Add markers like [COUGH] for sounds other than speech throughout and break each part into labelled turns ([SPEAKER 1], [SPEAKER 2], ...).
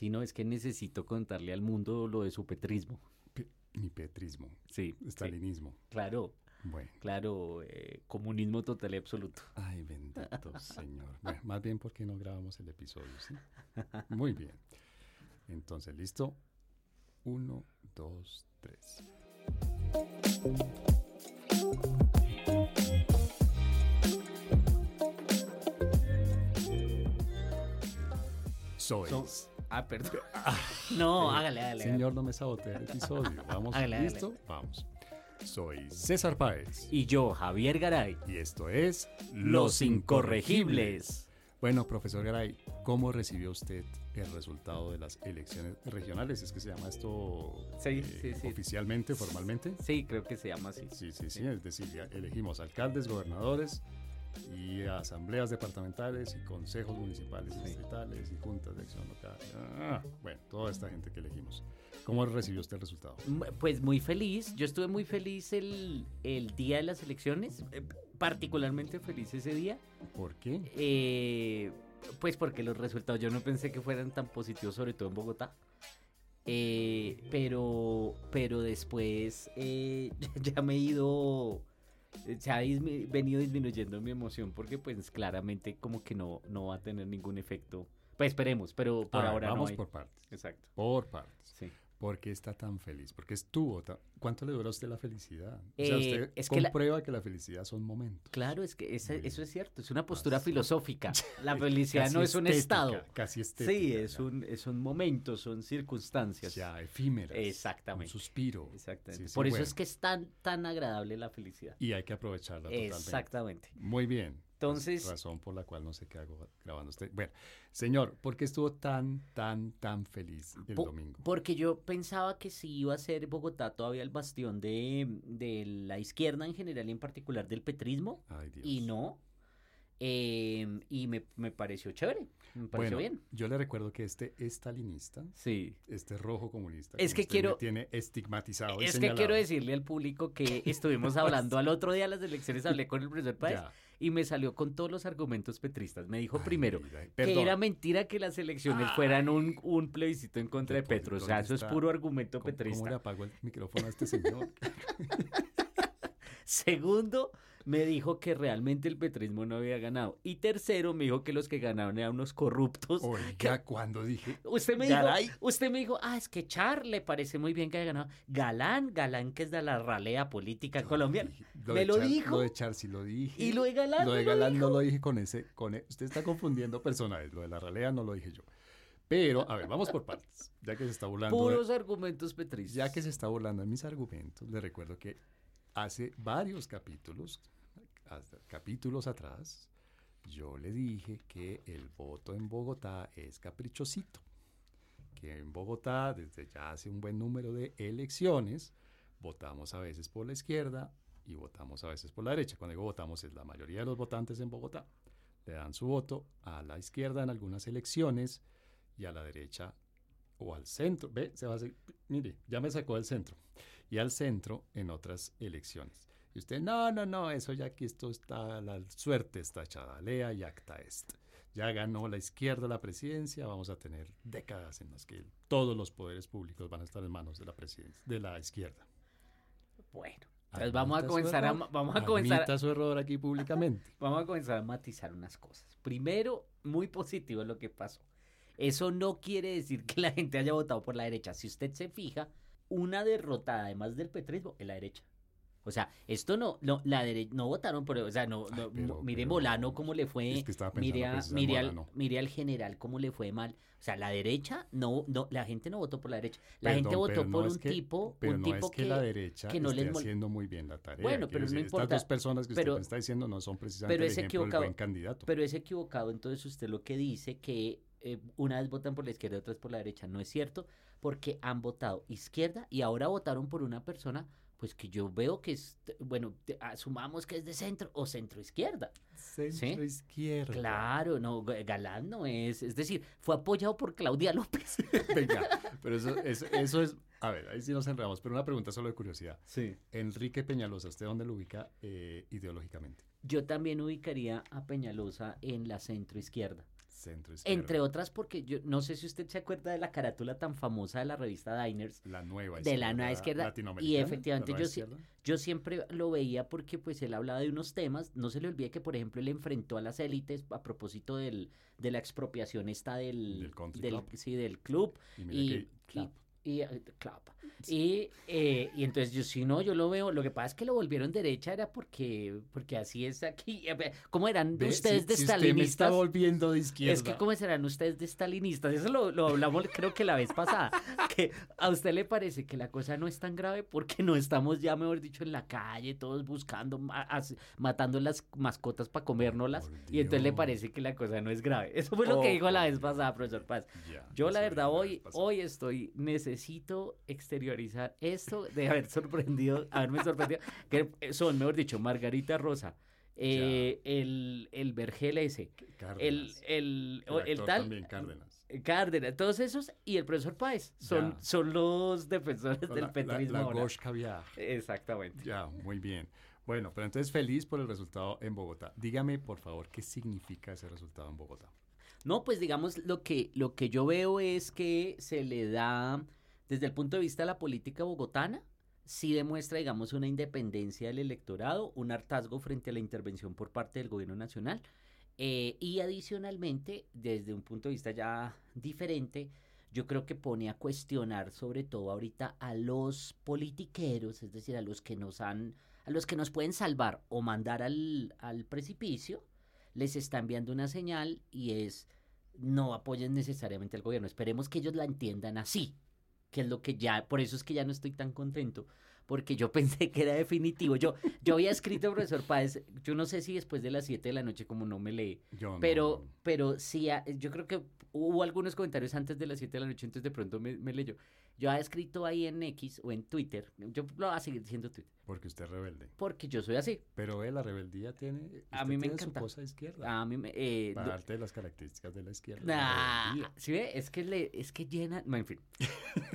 [SPEAKER 1] Sí, no, es que necesito contarle al mundo lo de su petrismo.
[SPEAKER 2] mi petrismo.
[SPEAKER 1] Sí.
[SPEAKER 2] Stalinismo.
[SPEAKER 1] Claro.
[SPEAKER 2] Bueno.
[SPEAKER 1] Claro, eh, comunismo total y absoluto.
[SPEAKER 2] Ay, bendito [LAUGHS] Señor. Bueno, más bien porque no grabamos el episodio, ¿sí? Muy bien. Entonces, ¿listo? Uno, dos, tres. Soy.
[SPEAKER 1] Ah, perdón. [LAUGHS] no, hágale, hágale.
[SPEAKER 2] Señor, no me sabote el episodio. Vamos, ¿listo? Vamos. Soy César Páez.
[SPEAKER 1] Y yo, Javier Garay.
[SPEAKER 2] Y esto es
[SPEAKER 1] Los Incorregibles.
[SPEAKER 2] Bueno, profesor Garay, ¿cómo recibió usted el resultado de las elecciones regionales? ¿Es que se llama esto
[SPEAKER 1] sí, sí, sí.
[SPEAKER 2] oficialmente, formalmente?
[SPEAKER 1] Sí, creo que se llama así.
[SPEAKER 2] Sí, sí, sí. Es decir, elegimos alcaldes, gobernadores, y asambleas departamentales y consejos municipales y distritales y juntas de acción local. Ah, bueno, toda esta gente que elegimos. ¿Cómo recibió usted el resultado?
[SPEAKER 1] Pues muy feliz. Yo estuve muy feliz el, el día de las elecciones, eh, particularmente feliz ese día.
[SPEAKER 2] ¿Por qué?
[SPEAKER 1] Eh, pues porque los resultados yo no pensé que fueran tan positivos, sobre todo en Bogotá. Eh, pero, pero después [LAUGHS] ya me he ido se ha venido disminuyendo mi emoción porque pues claramente como que no, no va a tener ningún efecto. Pues esperemos, pero por ahora
[SPEAKER 2] vamos
[SPEAKER 1] no
[SPEAKER 2] por partes.
[SPEAKER 1] Exacto.
[SPEAKER 2] Por partes.
[SPEAKER 1] Sí.
[SPEAKER 2] ¿Por qué está tan feliz? Porque estuvo tan... ¿Cuánto le dura a usted la felicidad? o sea, usted eh, es comprueba que la... felicidad son momentos.
[SPEAKER 1] Claro, es que eso es cierto, es una postura filosófica. [LAUGHS] La felicidad no es un estado.
[SPEAKER 2] Casi estética.
[SPEAKER 1] Sí, es un, es un momento, son circunstancias.
[SPEAKER 2] Ya, efímeras.
[SPEAKER 1] Exactamente.
[SPEAKER 2] Un suspiro.
[SPEAKER 1] Exactamente. Por eso es que es tan, tan agradable la felicidad.
[SPEAKER 2] Y hay que aprovecharla totalmente.
[SPEAKER 1] Exactamente.
[SPEAKER 2] Muy bien.
[SPEAKER 1] Entonces.
[SPEAKER 2] Razón por la cual no sé qué hago grabando usted. Bueno, señor, ¿por qué estuvo tan, tan, tan feliz el domingo?
[SPEAKER 1] Porque yo pensaba que si iba a ser Bogotá todavía el bastión de, de la izquierda en general y en particular del petrismo.
[SPEAKER 2] Ay, Dios.
[SPEAKER 1] Y no. Eh, y me, me, pareció chévere, me pareció bien.
[SPEAKER 2] Yo le recuerdo que este estalinista,
[SPEAKER 1] sí.
[SPEAKER 2] este rojo comunista,
[SPEAKER 1] es que quiero,
[SPEAKER 2] tiene estigmatizado.
[SPEAKER 1] Es que quiero decirle al público que estuvimos [LAUGHS] hablando al otro día de las elecciones, hablé con el profesor Páez y me salió con todos los argumentos petristas. Me dijo primero que era mentira que las elecciones fueran un, un, plebiscito en contra de Petro. O sea, eso es puro argumento petrista.
[SPEAKER 2] ¿Cómo le apago el micrófono a este señor? [LAUGHS]
[SPEAKER 1] Segundo, me dijo que realmente el petrismo no había ganado. Y tercero, me dijo que los que ganaron eran unos corruptos.
[SPEAKER 2] Oiga, cuando dije. [LAUGHS]
[SPEAKER 1] Usted me dijo, usted me dijo, ah, es que Char le parece muy bien que haya ganado. Galán, Galán, que es de la ralea política colombiana. me lo dijo.
[SPEAKER 2] Lo de Char sí lo dije.
[SPEAKER 1] Y lo de Galán.
[SPEAKER 2] Lo de Galán no lo dije con ese, con e, Usted está confundiendo personajes. Lo de la ralea no lo dije yo. Pero, a ver, vamos por partes. Ya que se está burlando.
[SPEAKER 1] Puros argumentos petristas.
[SPEAKER 2] Ya que se está burlando en mis argumentos, le recuerdo que hace varios capítulos, capítulos atrás, yo le dije que el voto en Bogotá es caprichosito, que en Bogotá, desde ya hace un buen número de elecciones, votamos a veces por la izquierda y votamos a veces por la derecha. Cuando digo votamos es la mayoría de los votantes en Bogotá. Le dan su voto a la izquierda en algunas elecciones y a la derecha o al centro, ve, se va a mire, ya me sacó del centro, y al centro en otras elecciones. Y usted, no, no, no, eso ya aquí esto está, la suerte está echada, lea y acta est. Ya ganó la izquierda la presidencia, vamos a tener décadas en las que todos los poderes públicos van a estar en manos de la presidencia, de la izquierda.
[SPEAKER 1] Bueno, entonces vamos a comenzar a vamos a comenzar
[SPEAKER 2] su error aquí públicamente. [LAUGHS]
[SPEAKER 1] Vamos a comenzar a matizar unas cosas. Primero, muy positivo lo que pasó. Eso no quiere decir que la gente haya votado por la derecha. Si usted se fija, una derrotada, además del petrismo, es la derecha. O sea, esto no, no la derecha, no votaron por, o sea, no, mire Molano cómo le fue, mire, mire, al, general cómo le fue mal. O sea, la derecha no, no, la gente no votó por la derecha, la gente votó por un tipo,
[SPEAKER 2] pero
[SPEAKER 1] un
[SPEAKER 2] no
[SPEAKER 1] tipo
[SPEAKER 2] es que, la derecha que no esté haciendo muy bien la tarea.
[SPEAKER 1] Bueno, pero no importa.
[SPEAKER 2] Estas dos personas que usted está diciendo no son precisamente pero es el ejemplo del buen candidato.
[SPEAKER 1] Pero es equivocado, entonces usted lo que dice que eh, una vez votan por la izquierda y otras por la derecha. No es cierto, porque han votado izquierda y ahora votaron por una persona, pues que yo veo que es, bueno, asumamos que es de centro o centro izquierda.
[SPEAKER 2] Centro izquierda.
[SPEAKER 1] Claro, no, Galán no es, es decir, fue apoyado por Claudia López. [LAUGHS]
[SPEAKER 2] Venga, pero eso, eso, es, a ver, ahí sí nos enredamos, pero una pregunta solo de curiosidad.
[SPEAKER 1] Sí.
[SPEAKER 2] Enrique Peñalosa, ¿usted dónde lo ubica eh, ideológicamente?
[SPEAKER 1] Yo también ubicaría a Peñalosa en la centro izquierda.
[SPEAKER 2] Centro izquierda.
[SPEAKER 1] Entre otras porque yo no sé si usted se acuerda de la carátula tan famosa de la revista Diners.
[SPEAKER 2] La nueva
[SPEAKER 1] De la nueva izquierda. Y
[SPEAKER 2] latinoamericana,
[SPEAKER 1] efectivamente
[SPEAKER 2] la
[SPEAKER 1] yo,
[SPEAKER 2] izquierda.
[SPEAKER 1] siempre lo veía porque pues él hablaba de unos temas. No se le olvide que por ejemplo él enfrentó a las élites a propósito del, de la expropiación esta del,
[SPEAKER 2] Del
[SPEAKER 1] del-
[SPEAKER 2] club.
[SPEAKER 1] sí, del club.
[SPEAKER 2] Y
[SPEAKER 1] y,
[SPEAKER 2] que-
[SPEAKER 1] y- y, eh, clap. Y, eh, y entonces yo si no, yo lo veo, lo que pasa es que lo volvieron derecha era porque, porque así es aquí. ¿Cómo eran
[SPEAKER 2] Ve,
[SPEAKER 1] ustedes
[SPEAKER 2] si-
[SPEAKER 1] de
[SPEAKER 2] si usted me está
[SPEAKER 1] stalinistas?
[SPEAKER 2] volviendo de izquierda.
[SPEAKER 1] Es que cómo serán ustedes de stalinistas, eso lo, lo hablamos creo que la vez pasada, que a usted le parece que la cosa no es tan grave porque no estamos ya, mejor dicho, en la calle, todos buscando, matando las mascotas para comérnoslas,
[SPEAKER 2] Por
[SPEAKER 1] y entonces le parece que la cosa no es grave. Eso fue lo que dijo la vez pasada, profesor Paz. Yo la verdad hoy, hoy estoy, necesito esto de haber sorprendido, haberme sorprendido, que son, mejor dicho, Margarita Rosa, eh, el, el Vergel ese, el,
[SPEAKER 2] Cárdenas.
[SPEAKER 1] el, el tal,
[SPEAKER 2] también, Cárdenas.
[SPEAKER 1] Cárdenas, todos esos y el profesor Páez son,
[SPEAKER 2] Ya.
[SPEAKER 1] son los defensores
[SPEAKER 2] La-
[SPEAKER 1] del
[SPEAKER 2] la-
[SPEAKER 1] petrismo.
[SPEAKER 2] La,
[SPEAKER 1] ahora.
[SPEAKER 2] caviar.
[SPEAKER 1] Exactamente.
[SPEAKER 2] Ya, muy bien. Bueno, pero entonces feliz por el resultado en Bogotá. Dígame, por favor, ¿qué significa ese resultado en Bogotá?
[SPEAKER 1] No, pues digamos lo que, lo que yo veo es que se le da, desde el punto de vista de la política bogotana, sí demuestra, digamos, una independencia del electorado, un hartazgo frente a la intervención por parte del gobierno nacional. eh, y adicionalmente, desde un punto de vista ya diferente, yo creo que pone a cuestionar sobre todo ahorita a los politiqueros, es decir, a los que nos han, a los que nos pueden salvar o mandar al, al precipicio, les está enviando una señal y es no apoyen necesariamente al gobierno. Esperemos que ellos la entiendan así, que es lo que ya, por eso es que ya no estoy tan contento, porque yo [LAUGHS] pensé que era definitivo. Yo, yo había escrito, profesor Páez, yo no sé si después de las 7 de la noche, como no me lee,
[SPEAKER 2] Yo no-
[SPEAKER 1] pero, pero sí, yo creo que hubo algunos comentarios antes de las 7 de la noche, entonces de pronto me, me leyó. Yo había escrito ahí en X o en Twitter, yo lo voy a seguir diciendo Twitter,
[SPEAKER 2] Porque usted es rebelde.
[SPEAKER 1] porque yo soy así.
[SPEAKER 2] Pero ve, la rebeldía tiene.
[SPEAKER 1] A mí me
[SPEAKER 2] tiene
[SPEAKER 1] encanta.
[SPEAKER 2] su cosa izquierda.
[SPEAKER 1] A mí me... eh,
[SPEAKER 2] Parte de las características de la izquierda. la
[SPEAKER 1] Nah,
[SPEAKER 2] rebeldía.
[SPEAKER 1] ¿sí ve? Es que le, es que llenan, no, en fin.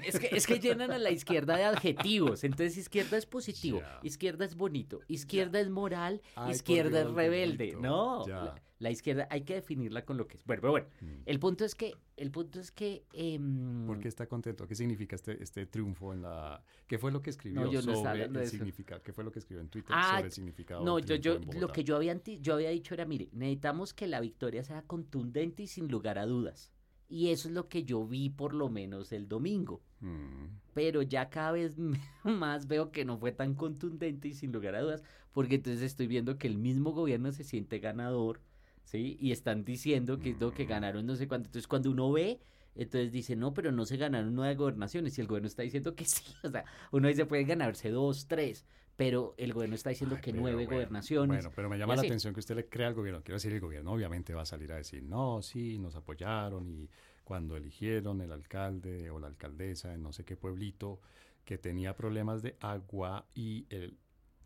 [SPEAKER 1] Es que, es que llenan a la izquierda de adjetivos. Entonces izquierda es positivo, izquierda es bonito, izquierda es moral,
[SPEAKER 2] Ay,
[SPEAKER 1] izquierda es rebelde. No,
[SPEAKER 2] Ya.
[SPEAKER 1] La, izquierda hay que definirla con lo que es. Bueno, pero bueno,
[SPEAKER 2] Mm.
[SPEAKER 1] el punto es que, el punto es que em,
[SPEAKER 2] ¿Por qué está contento? ¿Qué significa este, este triunfo en la... ¿Qué fue lo que escribió
[SPEAKER 1] No, yo no
[SPEAKER 2] sobre
[SPEAKER 1] hablando
[SPEAKER 2] el
[SPEAKER 1] eso.
[SPEAKER 2] significado? ¿Qué fue lo que escribió en Twitter
[SPEAKER 1] Ah,
[SPEAKER 2] sobre el significado
[SPEAKER 1] No, yo, yo, lo que yo había, anti- yo había dicho era, mire, necesitamos que la victoria sea contundente y sin lugar a dudas. Y eso es lo que yo vi por lo menos el domingo.
[SPEAKER 2] Mm.
[SPEAKER 1] pero ya cada vez [LAUGHS] más veo que no fue tan contundente y sin lugar a dudas, porque entonces estoy viendo que el mismo gobierno se siente ganador, ¿sí? Y están diciendo que no, que
[SPEAKER 2] Mm.
[SPEAKER 1] ganaron no sé cuánto. Entonces cuando uno ve, entonces dice, no, pero no se ganaron nueve gobernaciones y el gobierno está diciendo que [LAUGHS] sí. O sea, uno dice, pueden ganarse dos, tres, pero el gobierno está diciendo
[SPEAKER 2] Ay,
[SPEAKER 1] que nueve
[SPEAKER 2] bueno,
[SPEAKER 1] gobernaciones.
[SPEAKER 2] Bueno, pero me llama la atención que usted le crea al gobierno. Quiero decir, el gobierno obviamente va a salir a decir, no, sí, nos apoyaron y cuando eligieron el alcalde o la alcaldesa en no sé qué pueblito que tenía problemas de agua y el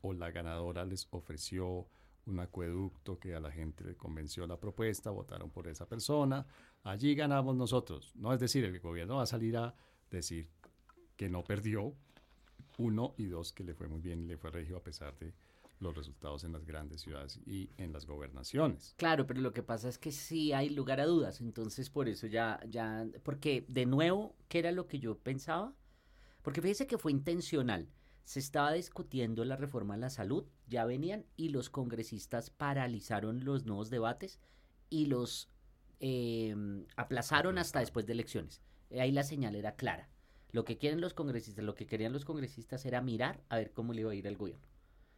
[SPEAKER 2] o la ganadora les ofreció un acueducto que a la gente le convenció la propuesta, votaron por esa persona, allí ganamos nosotros. No es decir, el gobierno va a salir a decir que no perdió, uno y dos, que le fue muy bien y le fue regio a pesar de los resultados en las grandes ciudades y en las gobernaciones.
[SPEAKER 1] Claro, pero lo que pasa es que sí hay lugar a dudas, entonces por eso ya, ya, porque de nuevo, ¿qué era lo que yo pensaba? Porque fíjese que fue intencional. Se estaba discutiendo la reforma a la salud, ya venían y los congresistas paralizaron los nuevos debates y los eh, aplazaron hasta después de elecciones. Ahí la señal era clara. Lo que quieren los congresistas, lo que querían los congresistas era mirar a ver cómo le iba a ir al gobierno.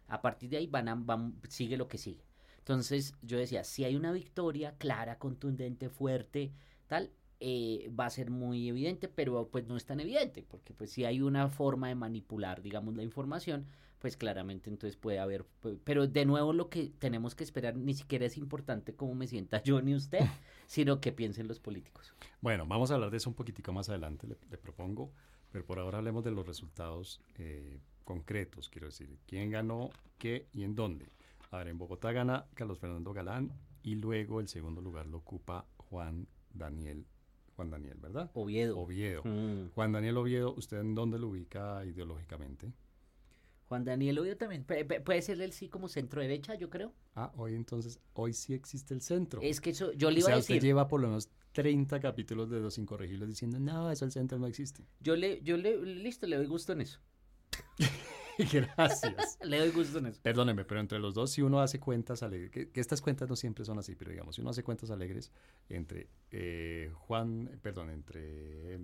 [SPEAKER 1] A partir de ahí van a, van- sigue lo que sigue. Entonces yo decía, si hay una victoria clara, contundente, fuerte, tal, eh, va a ser muy evidente, pero pues no es tan evidente, porque pues si hay una forma de manipular, digamos, la información, pues claramente entonces puede haber, pero de nuevo lo que tenemos que esperar ni siquiera es importante cómo me sienta yo ni usted, [LAUGHS] sino que piensen los políticos.
[SPEAKER 2] Bueno, vamos a hablar de eso un poquitico más adelante, le, le propongo, pero por ahora hablemos de los resultados eh, concretos, quiero decir, quién ganó, qué y en dónde. A ver, en Bogotá gana Carlos Fernando Galán y luego el segundo lugar lo ocupa Juan Daniel, Juan Daniel, ¿verdad?
[SPEAKER 1] Oviedo.
[SPEAKER 2] Oviedo.
[SPEAKER 1] Mm.
[SPEAKER 2] Juan Daniel Oviedo, ¿usted en dónde lo ubica ideológicamente?
[SPEAKER 1] Juan Daniel Oviedo también. Pu- pu- Puede ser él sí como centro derecha, yo creo.
[SPEAKER 2] Ah, hoy entonces, hoy sí existe el centro.
[SPEAKER 1] Es que eso, yo le
[SPEAKER 2] o
[SPEAKER 1] iba
[SPEAKER 2] sea,
[SPEAKER 1] a
[SPEAKER 2] usted
[SPEAKER 1] decir.
[SPEAKER 2] lleva por lo menos 30 capítulos de Los Incorregibles diciendo, no, eso el centro no existe.
[SPEAKER 1] Yo le, yo le, listo, le doy gusto en eso. [LAUGHS] [LAUGHS]
[SPEAKER 2] Gracias.
[SPEAKER 1] Le doy gusto en eso.
[SPEAKER 2] Perdóneme, pero entre los dos, si uno hace cuentas alegres, que, que estas cuentas no siempre son así, pero digamos, si uno hace cuentas alegres entre eh, Juan, perdón, entre eh,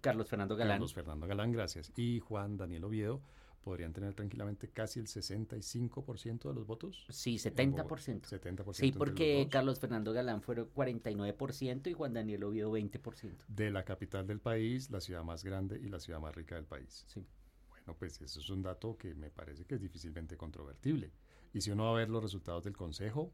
[SPEAKER 1] Carlos Fernando Galán.
[SPEAKER 2] Carlos Fernando Galán, gracias, y Juan Daniel Oviedo, podrían tener tranquilamente casi el 65% de los votos.
[SPEAKER 1] Sí,
[SPEAKER 2] en
[SPEAKER 1] 70%.
[SPEAKER 2] Bogotá. 70%
[SPEAKER 1] Sí, porque. Carlos Fernando Galán fueron 49% y Juan Daniel Oviedo 20%.
[SPEAKER 2] De la capital del país, la ciudad más grande y la ciudad más rica del país.
[SPEAKER 1] Sí.
[SPEAKER 2] Bueno, pues eso es un dato que me parece que es difícilmente controvertible. Y si uno va a ver los resultados del Consejo,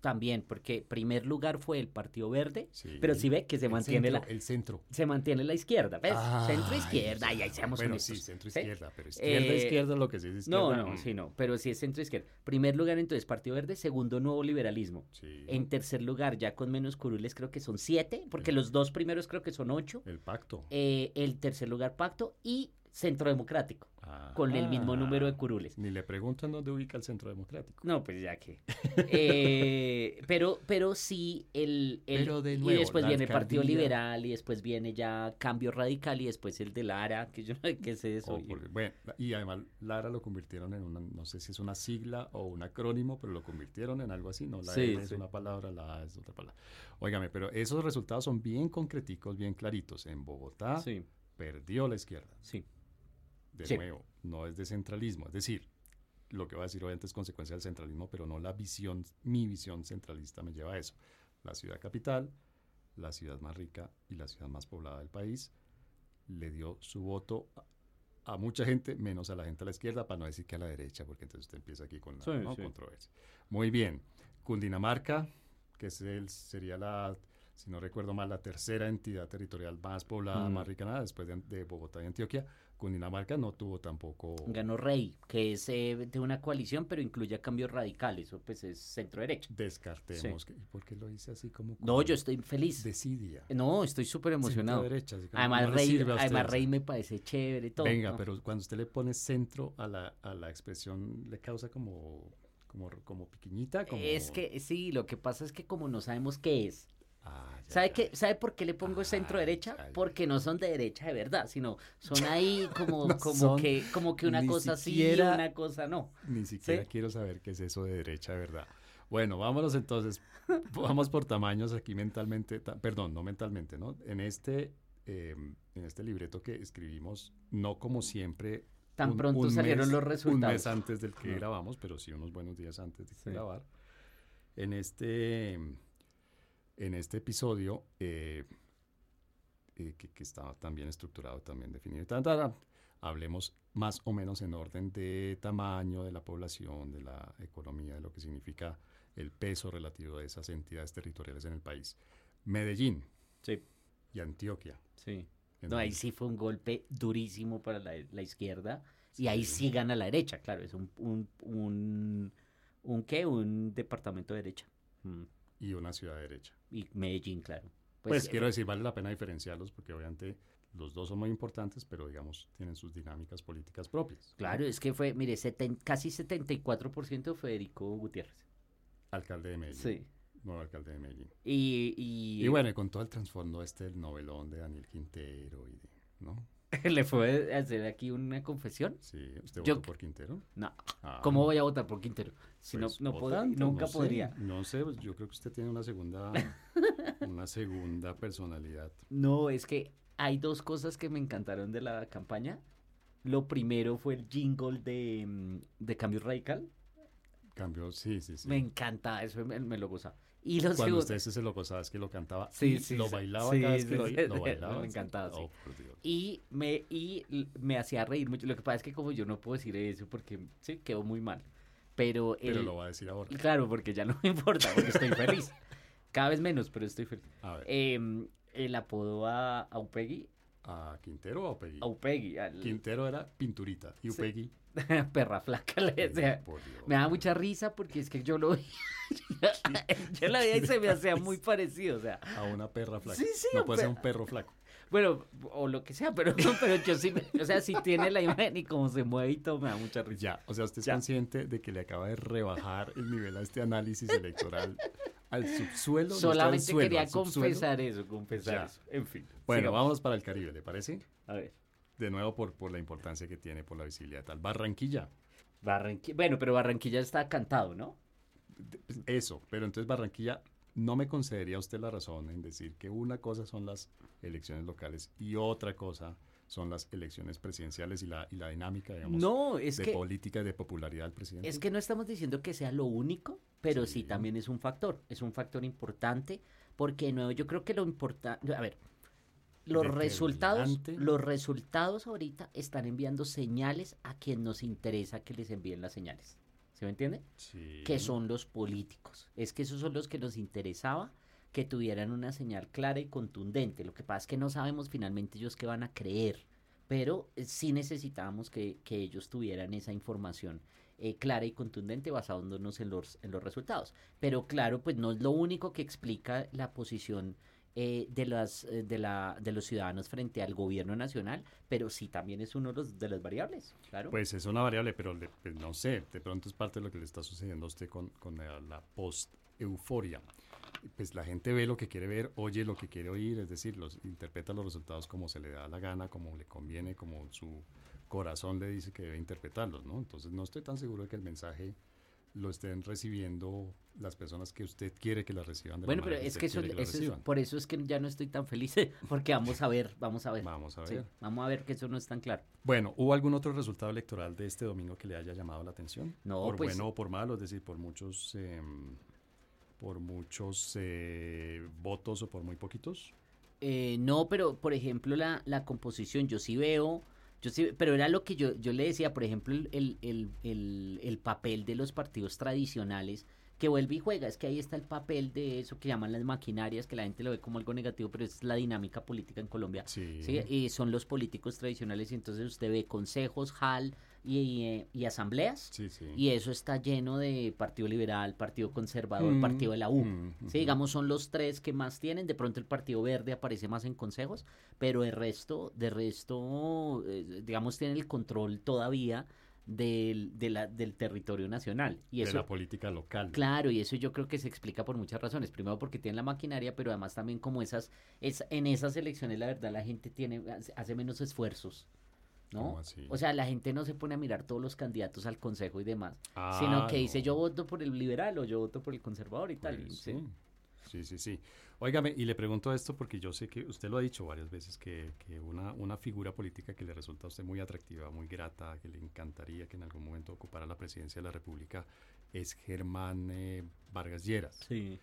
[SPEAKER 1] También, porque primer lugar fue el Partido Verde,
[SPEAKER 2] sí,
[SPEAKER 1] pero sí ve que se
[SPEAKER 2] el
[SPEAKER 1] mantiene
[SPEAKER 2] centro,
[SPEAKER 1] la
[SPEAKER 2] el centro.
[SPEAKER 1] se mantiene la izquierda, ¿ves? Centro izquierda, y ahí seamos
[SPEAKER 2] Bueno,
[SPEAKER 1] honestos.
[SPEAKER 2] sí, centro
[SPEAKER 1] ¿sí?
[SPEAKER 2] izquierda, pero izquierda,
[SPEAKER 1] Eh,
[SPEAKER 2] izquierda, lo que sí es izquierda.
[SPEAKER 1] No, no,
[SPEAKER 2] mm,
[SPEAKER 1] sí, no, pero sí es centro izquierda. Primer lugar entonces Partido Verde, segundo nuevo liberalismo. En tercer lugar, ya con menos curules, creo que son siete, porque los dos primeros creo que son ocho.
[SPEAKER 2] El pacto.
[SPEAKER 1] Eh, el tercer lugar, Pacto y Centro Democrático, con el mismo
[SPEAKER 2] Ah,
[SPEAKER 1] número de curules.
[SPEAKER 2] Ni le preguntan dónde ubica el centro democrático.
[SPEAKER 1] No, pues ya que. [LAUGHS] Eh, pero, pero sí, el. el-
[SPEAKER 2] Pero de
[SPEAKER 1] y después viene Partido Liberal, y después viene ya Cambio Radical, y después el de Lara, que yo no sé qué es eso.
[SPEAKER 2] O
[SPEAKER 1] y-
[SPEAKER 2] porque- bueno, y además Lara lo convirtieron en una, no sé si es una sigla o un acrónimo, pero lo convirtieron en algo así, no, la
[SPEAKER 1] Sí,
[SPEAKER 2] es
[SPEAKER 1] sí.
[SPEAKER 2] una palabra, la A es otra palabra. Óigame, pero esos resultados son bien concreticos, bien claritos. En Bogotá
[SPEAKER 1] Sí,
[SPEAKER 2] perdió la izquierda.
[SPEAKER 1] sí.
[SPEAKER 2] De
[SPEAKER 1] Sí.
[SPEAKER 2] nuevo, no es de centralismo, es decir, lo que voy a decir obviamente es consecuencia del centralismo, pero no la visión, mi visión centralista me lleva a eso. La ciudad capital, la ciudad más rica y la ciudad más poblada del país, le dio su voto a, a mucha gente, menos a la gente a la izquierda, para no decir que a la derecha, porque entonces usted empieza aquí con la
[SPEAKER 1] Sí,
[SPEAKER 2] ¿no?
[SPEAKER 1] sí.
[SPEAKER 2] controversia. Muy bien, Cundinamarca, que es el- sería la, si no recuerdo mal, la tercera entidad territorial más poblada,
[SPEAKER 1] Mm.
[SPEAKER 2] más rica, nada, después de, de Bogotá y Antioquia. Cundinamarca no tuvo tampoco...
[SPEAKER 1] Ganó Rey, que es eh, de una coalición, pero incluye a Cambio Radical, eso pues es centro derecha.
[SPEAKER 2] Descartemos. ¿y ¿Por qué lo hice así como...
[SPEAKER 1] No, yo estoy feliz.
[SPEAKER 2] Desidia.
[SPEAKER 1] No, estoy súper emocionado.
[SPEAKER 2] Centro-derecha, así como
[SPEAKER 1] Además,
[SPEAKER 2] no
[SPEAKER 1] Rey, además. Rey me parece chévere y todo.
[SPEAKER 2] Venga,
[SPEAKER 1] ¿no?
[SPEAKER 2] pero cuando usted le pone centro a la, a la expresión, le causa como, como, como piquiñita, como...
[SPEAKER 1] Es que sí, lo que pasa es que como no sabemos qué es.
[SPEAKER 2] Ah, ya,
[SPEAKER 1] ¿Sabe,
[SPEAKER 2] ya,
[SPEAKER 1] qué,
[SPEAKER 2] ya.
[SPEAKER 1] ¿Sabe por qué le pongo centro
[SPEAKER 2] Ay,
[SPEAKER 1] derecha? Porque no son de derecha de verdad, sino son ahí [LAUGHS] como,
[SPEAKER 2] No
[SPEAKER 1] como, que, como que una cosa sí
[SPEAKER 2] siquiera-
[SPEAKER 1] y una cosa no.
[SPEAKER 2] Ni siquiera
[SPEAKER 1] ¿Sí?
[SPEAKER 2] quiero saber qué es eso de derecha, de verdad. Bueno, vámonos entonces. Vamos por tamaños aquí mentalmente, ta- perdón, no mentalmente, ¿no? En este, eh, en este libreto que escribimos, no como siempre.
[SPEAKER 1] Tan
[SPEAKER 2] un-
[SPEAKER 1] pronto
[SPEAKER 2] un
[SPEAKER 1] salieron
[SPEAKER 2] mes-
[SPEAKER 1] los resultados.
[SPEAKER 2] Un mes antes del que
[SPEAKER 1] No.
[SPEAKER 2] grabamos, pero sí unos buenos días antes de
[SPEAKER 1] Sí.
[SPEAKER 2] grabar. En este, en este episodio, eh, eh, que, que está también estructurado, también definido, tan, tan, hablemos más o menos en orden de tamaño de la población, de la economía, de lo que significa el peso relativo de esas entidades territoriales en el país. Medellín
[SPEAKER 1] Sí,
[SPEAKER 2] y Antioquia.
[SPEAKER 1] sí. No, ahí sí fue un golpe durísimo para la, la izquierda. Y ahí sí gana la derecha, claro. Es un, un, un, un ¿qué? Un departamento de derecha. Mm.
[SPEAKER 2] Y una ciudad derecha.
[SPEAKER 1] Y Medellín, claro.
[SPEAKER 2] Pues,
[SPEAKER 1] eh,
[SPEAKER 2] quiero decir, vale la pena diferenciarlos porque obviamente los dos son muy importantes, pero digamos, tienen sus dinámicas políticas propias.
[SPEAKER 1] Claro, es que fue, mire, seten- casi 74% Federico Gutiérrez.
[SPEAKER 2] Alcalde de Medellín.
[SPEAKER 1] Sí.
[SPEAKER 2] Nuevo alcalde de Medellín.
[SPEAKER 1] Y, y,
[SPEAKER 2] Y bueno, y con todo el trasfondo este del novelón de Daniel Quintero y de, ¿no? [LAUGHS]
[SPEAKER 1] ¿le fue a hacer aquí una confesión?
[SPEAKER 2] Sí, ¿usted
[SPEAKER 1] Yo-
[SPEAKER 2] votó por Quintero?
[SPEAKER 1] No.
[SPEAKER 2] Ah,
[SPEAKER 1] ¿Cómo voy a votar por Quintero? Si
[SPEAKER 2] pues,
[SPEAKER 1] no, no pod-
[SPEAKER 2] votando,
[SPEAKER 1] nunca
[SPEAKER 2] no sé,
[SPEAKER 1] podría.
[SPEAKER 2] No sé, pues, yo creo que usted tiene una segunda, [LAUGHS] una segunda personalidad.
[SPEAKER 1] No, es que hay dos cosas que me encantaron de la campaña. Lo primero fue el jingle de, mm, de Cambio Radical.
[SPEAKER 2] Cambio, sí, sí, sí.
[SPEAKER 1] Me encanta, eso me, me lo goza. Y lo
[SPEAKER 2] Cuando
[SPEAKER 1] segundo,
[SPEAKER 2] usted se lo gozaba, es que lo cantaba.
[SPEAKER 1] Sí, sí,
[SPEAKER 2] Lo bailaba
[SPEAKER 1] Sí,
[SPEAKER 2] cada vez que lo,
[SPEAKER 1] sí,
[SPEAKER 2] lo [LAUGHS] bailaba.
[SPEAKER 1] me encantaba, sí.
[SPEAKER 2] Oh,
[SPEAKER 1] y me, y me hacía reír mucho. Lo que pasa es que como yo no puedo decir eso porque sí, quedó muy mal. Pero,
[SPEAKER 2] lo va a decir ahora.
[SPEAKER 1] claro, porque ya no me [LAUGHS] importa, porque estoy feliz. Cada vez menos, pero estoy feliz.
[SPEAKER 2] A ver,
[SPEAKER 1] Em, el apodo a, a Upegui,
[SPEAKER 2] ¿a Quintero o a Upegui?
[SPEAKER 1] a Upegui, al-
[SPEAKER 2] Quintero era pinturita y
[SPEAKER 1] Sí. [LAUGHS] Perra flaca, le decía. Me da mucha risa porque es que yo lo [LAUGHS] veía. yo la veía y se me hacía muy parecido, o sea.
[SPEAKER 2] A una perra flaca.
[SPEAKER 1] Sí, sí,
[SPEAKER 2] no puede ser un perro flaco.
[SPEAKER 1] Bueno, o lo que sea, pero, [LAUGHS] pero yo sí, me- o sea, si tiene la imagen y cómo se mueve y todo, me da mucha risa.
[SPEAKER 2] Ya, o sea, usted es
[SPEAKER 1] Ya.
[SPEAKER 2] consciente de que le acaba de rebajar el nivel a este análisis electoral al subsuelo. ¿no está al
[SPEAKER 1] Solamente
[SPEAKER 2] suelo,
[SPEAKER 1] quería
[SPEAKER 2] subsuelo?
[SPEAKER 1] confesar eso, confesar
[SPEAKER 2] Ya.
[SPEAKER 1] eso. En fin.
[SPEAKER 2] Bueno,
[SPEAKER 1] sigamos.
[SPEAKER 2] vamos para el Caribe, ¿le parece?
[SPEAKER 1] A ver.
[SPEAKER 2] De nuevo por, por la importancia que tiene, por la visibilidad tal. Barranquilla,
[SPEAKER 1] Barranquilla. Bueno, pero Barranquilla está cantado, ¿no?
[SPEAKER 2] pues, eso, pero entonces Barranquilla, ¿no me concedería usted la razón en decir que una cosa son las elecciones locales y otra cosa son las elecciones presidenciales y la, y la dinámica, digamos,
[SPEAKER 1] No, es
[SPEAKER 2] de
[SPEAKER 1] que
[SPEAKER 2] política y de popularidad del presidente?
[SPEAKER 1] Es que no estamos diciendo que sea lo único, pero sí,
[SPEAKER 2] Sí.
[SPEAKER 1] también es un factor, es un factor importante, porque de nuevo yo creo que lo importante, a ver, los resultados, los resultados ahorita están enviando señales a quien nos interesa que les envíen las señales. ¿Se me entiende?
[SPEAKER 2] Sí.
[SPEAKER 1] Que son los políticos. Es que esos son los que nos interesaba que tuvieran una señal clara y contundente. Lo que pasa es que no sabemos finalmente ellos qué van a creer, pero eh, sí necesitábamos que, que ellos tuvieran esa información eh, clara y contundente basándonos en los, en los resultados. Pero claro, pues no es lo único que explica la posición eh, de, las, eh, de, la, de los ciudadanos frente al gobierno nacional, pero sí también es uno de, los, de las variables, claro.
[SPEAKER 2] Pues es una variable, pero pues, no sé, de pronto es parte de lo que le está sucediendo a usted con, con la, la post-euforia. Pues la gente ve lo que quiere ver, oye lo que quiere oír, es decir, los, interpreta los resultados como se le da la gana, como le conviene, como su corazón le dice que debe interpretarlos, ¿no? Entonces no estoy tan seguro de que el mensaje lo estén recibiendo las personas que usted quiere que la reciban. De
[SPEAKER 1] Bueno,
[SPEAKER 2] la
[SPEAKER 1] pero es que eso, es- por eso es que ya no estoy tan feliz, [LAUGHS] porque vamos a ver, vamos a ver.
[SPEAKER 2] Vamos a
[SPEAKER 1] Sí,
[SPEAKER 2] ver.
[SPEAKER 1] vamos a ver que eso no es tan claro.
[SPEAKER 2] Bueno, ¿hubo algún otro resultado electoral de este domingo que le haya llamado la atención?
[SPEAKER 1] No,
[SPEAKER 2] por
[SPEAKER 1] pues-
[SPEAKER 2] bueno o por malo, es decir, por muchos, eh, por muchos eh, votos o por muy poquitos.
[SPEAKER 1] Eh, no, pero por ejemplo la, la composición, yo sí veo, yo sí, pero era lo que yo, yo le decía, por ejemplo, el, el, el, el- el papel de los partidos tradicionales que vuelve y juega, es que ahí está el papel de eso que llaman las maquinarias, que la gente lo ve como algo negativo, pero es la dinámica política en Colombia.
[SPEAKER 2] Sí.
[SPEAKER 1] Sí, y son los políticos tradicionales y entonces usted ve consejos, HAL y, y, y asambleas.
[SPEAKER 2] Sí, sí.
[SPEAKER 1] Y eso está lleno de Partido Liberal, Partido Conservador,
[SPEAKER 2] Mm,
[SPEAKER 1] Partido de la U.
[SPEAKER 2] mm,
[SPEAKER 1] Sí, digamos, son los tres que más tienen. De pronto el Partido Verde aparece más en consejos, pero el resto, de resto, eh, digamos, tiene el control todavía del, de la- del territorio nacional. Y
[SPEAKER 2] de
[SPEAKER 1] eso,
[SPEAKER 2] la política local.
[SPEAKER 1] Claro, y eso yo creo que se explica por muchas razones. Primero porque tienen la maquinaria, pero además también como esas, es, en esas elecciones la verdad la gente tiene, hace menos esfuerzos. ¿No? O sea, la gente no se pone a mirar todos los candidatos al consejo y demás,
[SPEAKER 2] Ah,
[SPEAKER 1] sino que dice yo voto por el liberal o yo voto por el conservador y tal.
[SPEAKER 2] Pues
[SPEAKER 1] sí.
[SPEAKER 2] sí. Sí, sí, sí. Óigame, y le pregunto esto porque yo sé que usted lo ha dicho varias veces, que, que una, una figura política que le resulta a usted muy atractiva, muy grata, que le encantaría que en algún momento ocupara la presidencia de la República, es Germán eh, Vargas Lleras.
[SPEAKER 1] Sí.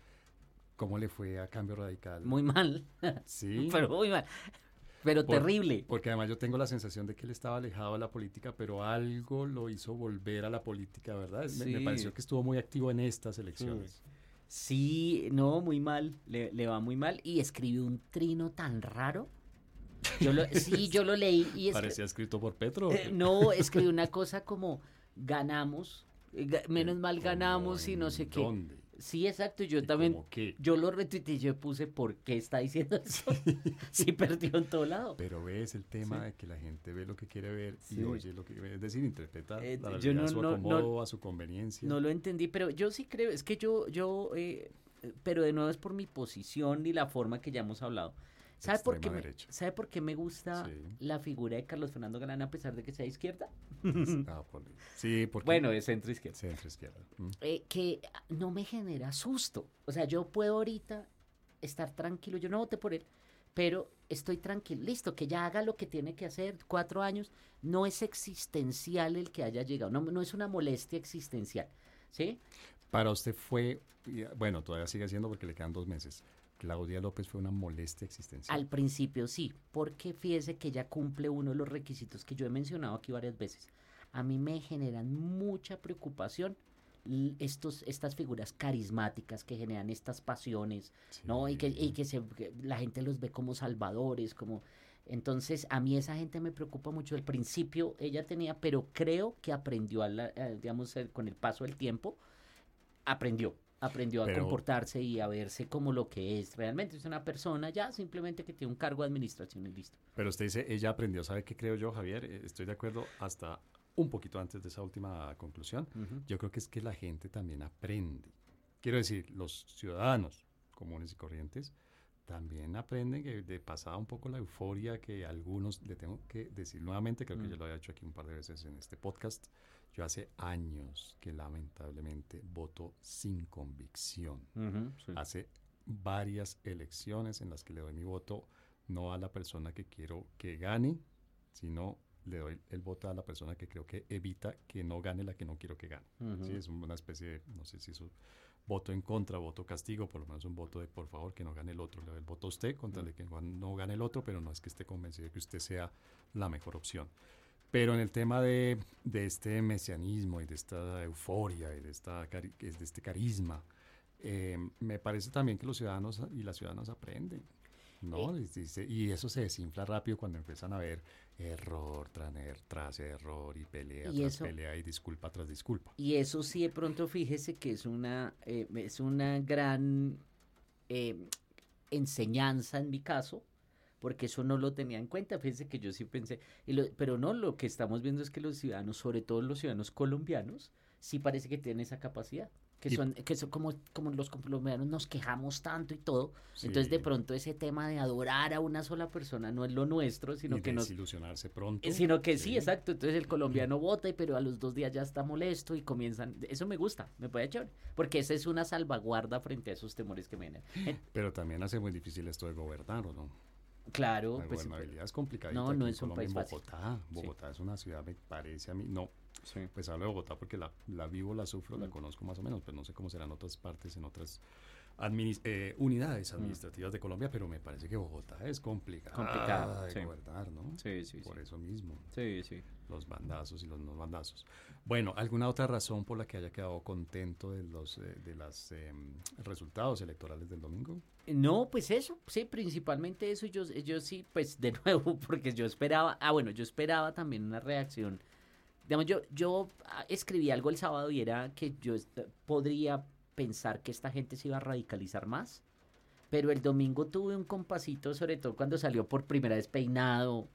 [SPEAKER 2] ¿Cómo le fue a Cambio Radical?
[SPEAKER 1] Muy mal,
[SPEAKER 2] Sí. [LAUGHS]
[SPEAKER 1] pero muy mal. Pero
[SPEAKER 2] Por-
[SPEAKER 1] terrible.
[SPEAKER 2] Porque además yo tengo la sensación de que él estaba alejado de la política, pero algo lo hizo volver a la política, ¿verdad? Me- pareció que estuvo muy activo en estas elecciones.
[SPEAKER 1] Sí, no, muy mal, le, le va muy mal. Y escribió un trino tan raro. Yo lo, sí, [LAUGHS] yo lo leí y es
[SPEAKER 2] Parecía escrito por Petro. ¿o
[SPEAKER 1] Eh, no, escribió [LAUGHS] una cosa como ganamos, eh, menos mal ganamos y no sé
[SPEAKER 2] ¿En
[SPEAKER 1] qué.
[SPEAKER 2] ¿Dónde?
[SPEAKER 1] Sí, exacto, yo
[SPEAKER 2] ¿Y
[SPEAKER 1] también,
[SPEAKER 2] qué?
[SPEAKER 1] yo lo retuiteé y yo puse por qué está diciendo eso. [LAUGHS] [LAUGHS] sí, perdió en todo lado.
[SPEAKER 2] Pero ves el tema
[SPEAKER 1] Sí.
[SPEAKER 2] de que la gente ve lo que quiere ver
[SPEAKER 1] Sí.
[SPEAKER 2] y oye lo que es decir, interpreta
[SPEAKER 1] Eh,
[SPEAKER 2] la
[SPEAKER 1] yo no-
[SPEAKER 2] a su
[SPEAKER 1] no-
[SPEAKER 2] acomodo, a su conveniencia.
[SPEAKER 1] No lo entendí, pero yo sí creo, es que yo, yo, eh, pero de nuevo es por mi posición y la forma que ya hemos hablado. ¿Sabe por, qué me. ¿Sabe por qué me gusta
[SPEAKER 2] Sí.
[SPEAKER 1] la figura de Carlos Fernando Galán a pesar de que sea izquierda? [LAUGHS]
[SPEAKER 2] Ah, por- sí, porque
[SPEAKER 1] Bueno, es centro izquierda.
[SPEAKER 2] centro izquierda. Mm.
[SPEAKER 1] eh, que no me genera susto. O sea, yo puedo ahorita estar tranquilo, yo no voté por él, pero estoy tranquilo, listo, que ya haga lo que tiene que hacer, cuatro años, no es existencial el que haya llegado, no, no es una molestia existencial, ¿sí?
[SPEAKER 2] Para usted fue, bueno, todavía sigue siendo porque le quedan dos meses. Claudia López fue una molestia existencial.
[SPEAKER 1] Al principio sí, porque fíjese que ella cumple uno de los requisitos que yo he mencionado aquí varias veces. A mí me generan mucha preocupación estos, estas figuras carismáticas que generan estas pasiones, ¿no? Y que, y que, se, que la gente los ve como salvadores, como... Entonces, a mí esa gente me preocupa mucho. Al principio ella tenía, pero creo que aprendió, a la- a, digamos, con el paso del tiempo, aprendió. Aprendió a
[SPEAKER 2] Pero-
[SPEAKER 1] comportarse y a verse como lo que es realmente. Es una persona ya simplemente que tiene un cargo de administración y listo.
[SPEAKER 2] Pero usted dice, ella aprendió, ¿sabe qué creo yo, Javier? Eh, Estoy de acuerdo hasta un poquito antes de esa última conclusión.
[SPEAKER 1] Ujú.
[SPEAKER 2] Yo creo que es que la gente también aprende. Quiero decir, los ciudadanos comunes y corrientes también aprenden que de pasada un poco la euforia que algunos, le tengo que decir nuevamente, creo que
[SPEAKER 1] Mm.
[SPEAKER 2] yo lo había hecho aquí un par de veces en este podcast, yo hace años que lamentablemente voto sin convicción.
[SPEAKER 1] Sí.
[SPEAKER 2] Hace varias elecciones en las que le doy mi voto no a la persona que quiero que gane, sino le doy el voto a la persona que creo que evita que no gane la que no quiero que gane. Sí, es una especie de, no sé si es un voto en contra, voto castigo, por lo menos un voto de por favor que no gane el otro. Le doy el voto a usted con tal de que no gane el otro, pero no es que esté convencido de que usted sea la mejor opción. Pero en el tema de, de este mesianismo y de esta euforia y de, esta, cari- de este carisma, eh, me parece también que los ciudadanos y las ciudadanas aprenden. ¿no? Y, eso se desinfla rápido cuando empiezan a ver error tras, er- tras error y pelea
[SPEAKER 1] Y
[SPEAKER 2] tras
[SPEAKER 1] eso-
[SPEAKER 2] pelea y disculpa tras disculpa.
[SPEAKER 1] Y eso sí, de pronto, fíjese que es una, eh, es una gran eh, enseñanza en mi caso, porque eso no lo tenía en cuenta. Fíjese que yo sí pensé, y lo- pero no, lo que estamos viendo es que los ciudadanos, sobre todo los ciudadanos colombianos, sí parece que tienen esa capacidad. Que
[SPEAKER 2] Y-
[SPEAKER 1] son, que son como, como los colombianos nos quejamos tanto y todo. Entonces, de pronto, ese tema de adorar a una sola persona no es lo nuestro, sino
[SPEAKER 2] y
[SPEAKER 1] que nos
[SPEAKER 2] desilusionarse pronto.
[SPEAKER 1] Sino que sí. exacto. Entonces el colombiano vota, y- pero a los dos días ya está molesto y comienzan. Eso me gusta, me puede chévere. Porque esa es una salvaguarda frente a esos temores que vienen.
[SPEAKER 2] Pero también hace muy difícil esto de gobernar, ¿o no?
[SPEAKER 1] Claro,
[SPEAKER 2] La
[SPEAKER 1] pues.
[SPEAKER 2] gobernabilidad es complicada.
[SPEAKER 1] no, no es un país fácil.
[SPEAKER 2] Bogotá,
[SPEAKER 1] Sí.
[SPEAKER 2] Bogotá es una ciudad, me parece a mí, no,
[SPEAKER 1] sí.
[SPEAKER 2] pues hablo de Bogotá porque la, la vivo, la sufro, la
[SPEAKER 1] Mm.
[SPEAKER 2] conozco más o menos, pero no sé cómo serán otras partes, en otras eh, unidades
[SPEAKER 1] Mm.
[SPEAKER 2] administrativas de Colombia, pero me parece que Bogotá es complicada
[SPEAKER 1] Complicado,
[SPEAKER 2] de
[SPEAKER 1] sí.
[SPEAKER 2] gobernar, ¿no?
[SPEAKER 1] Sí, sí,
[SPEAKER 2] Por eso mismo,
[SPEAKER 1] sí, sí.
[SPEAKER 2] los bandazos y los no bandazos. Bueno, ¿alguna otra razón por la que haya quedado contento de los eh, de las em, resultados electorales del domingo?
[SPEAKER 1] No, pues eso, sí, principalmente eso. Yo, yo sí, pues de [LAUGHS] nuevo, porque yo esperaba. Ah, bueno, yo esperaba también una reacción. Digamos, yo, yo ah, escribí algo el sábado y era que yo podría pensar que esta gente se iba a radicalizar más. Pero el domingo tuve un compasito, sobre todo cuando salió por primera vez peinado.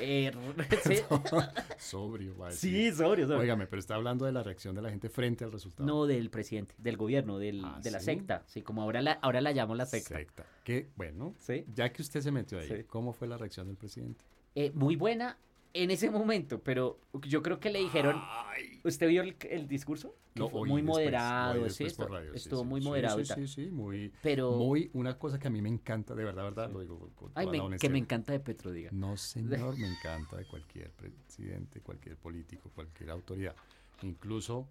[SPEAKER 1] eh, [LAUGHS] [LAUGHS]
[SPEAKER 2] Sobrio, va a
[SPEAKER 1] sí, sobrio, sobrio.
[SPEAKER 2] Óigame, pero está hablando de la reacción de la gente frente al resultado.
[SPEAKER 1] No, del presidente, del gobierno, del,
[SPEAKER 2] Ah,
[SPEAKER 1] de la
[SPEAKER 2] ¿sí?
[SPEAKER 1] secta. Sí, como ahora la, ahora la llamo la secta.
[SPEAKER 2] Secta. Que, bueno,
[SPEAKER 1] Sí.
[SPEAKER 2] ya que usted se metió ahí,
[SPEAKER 1] Sí.
[SPEAKER 2] ¿cómo fue la reacción del presidente?
[SPEAKER 1] Eh, muy buena en ese momento, pero yo creo que le dijeron,
[SPEAKER 2] Ay.
[SPEAKER 1] ¿usted vio el, el discurso? Fue
[SPEAKER 2] oí
[SPEAKER 1] muy
[SPEAKER 2] después,
[SPEAKER 1] moderado, sí,
[SPEAKER 2] radio,
[SPEAKER 1] estuvo
[SPEAKER 2] sí.
[SPEAKER 1] muy
[SPEAKER 2] Sí,
[SPEAKER 1] moderado
[SPEAKER 2] sí. Sí, sí, muy,
[SPEAKER 1] Pero,
[SPEAKER 2] muy, una cosa que a mí me encanta, de verdad, verdad, lo digo con
[SPEAKER 1] ay,
[SPEAKER 2] toda
[SPEAKER 1] me- que me encanta de Petro, diga.
[SPEAKER 2] No, señor, me [LAUGHS] encanta de cualquier presidente, cualquier político, cualquier autoridad, incluso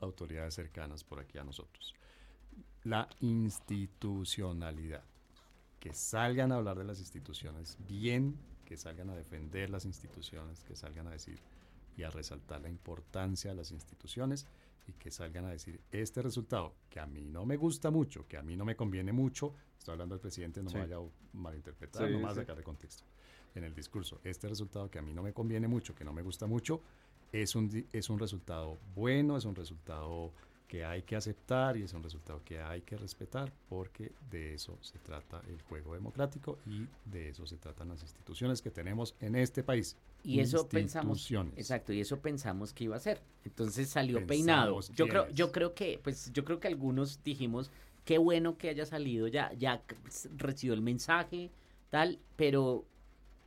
[SPEAKER 2] autoridades cercanas por aquí a nosotros. La institucionalidad. Que salgan a hablar de las instituciones bien, que salgan a defender las instituciones, que salgan a decir y a resaltar la importancia de las instituciones y que salgan a decir este resultado que a mí no me gusta mucho, que a mí no me conviene mucho, estoy hablando del presidente, no
[SPEAKER 1] Sí.
[SPEAKER 2] me vaya a malinterpretar,
[SPEAKER 1] Sí,
[SPEAKER 2] no a
[SPEAKER 1] sí.
[SPEAKER 2] sacar de contexto en el discurso. Este resultado que a mí no me conviene mucho, que no me gusta mucho, es un, es un resultado bueno, es un resultado que hay que aceptar y es un resultado que hay que respetar porque de eso se trata el juego democrático y de eso se tratan las instituciones que tenemos en este país.
[SPEAKER 1] Y eso pensamos, exacto, y eso pensamos que iba a ser. Entonces salió
[SPEAKER 2] Pensamos
[SPEAKER 1] peinado. Yo creo, yo creo que, pues, yo creo que algunos dijimos, qué bueno que haya salido, ya, ya recibió el mensaje, tal, pero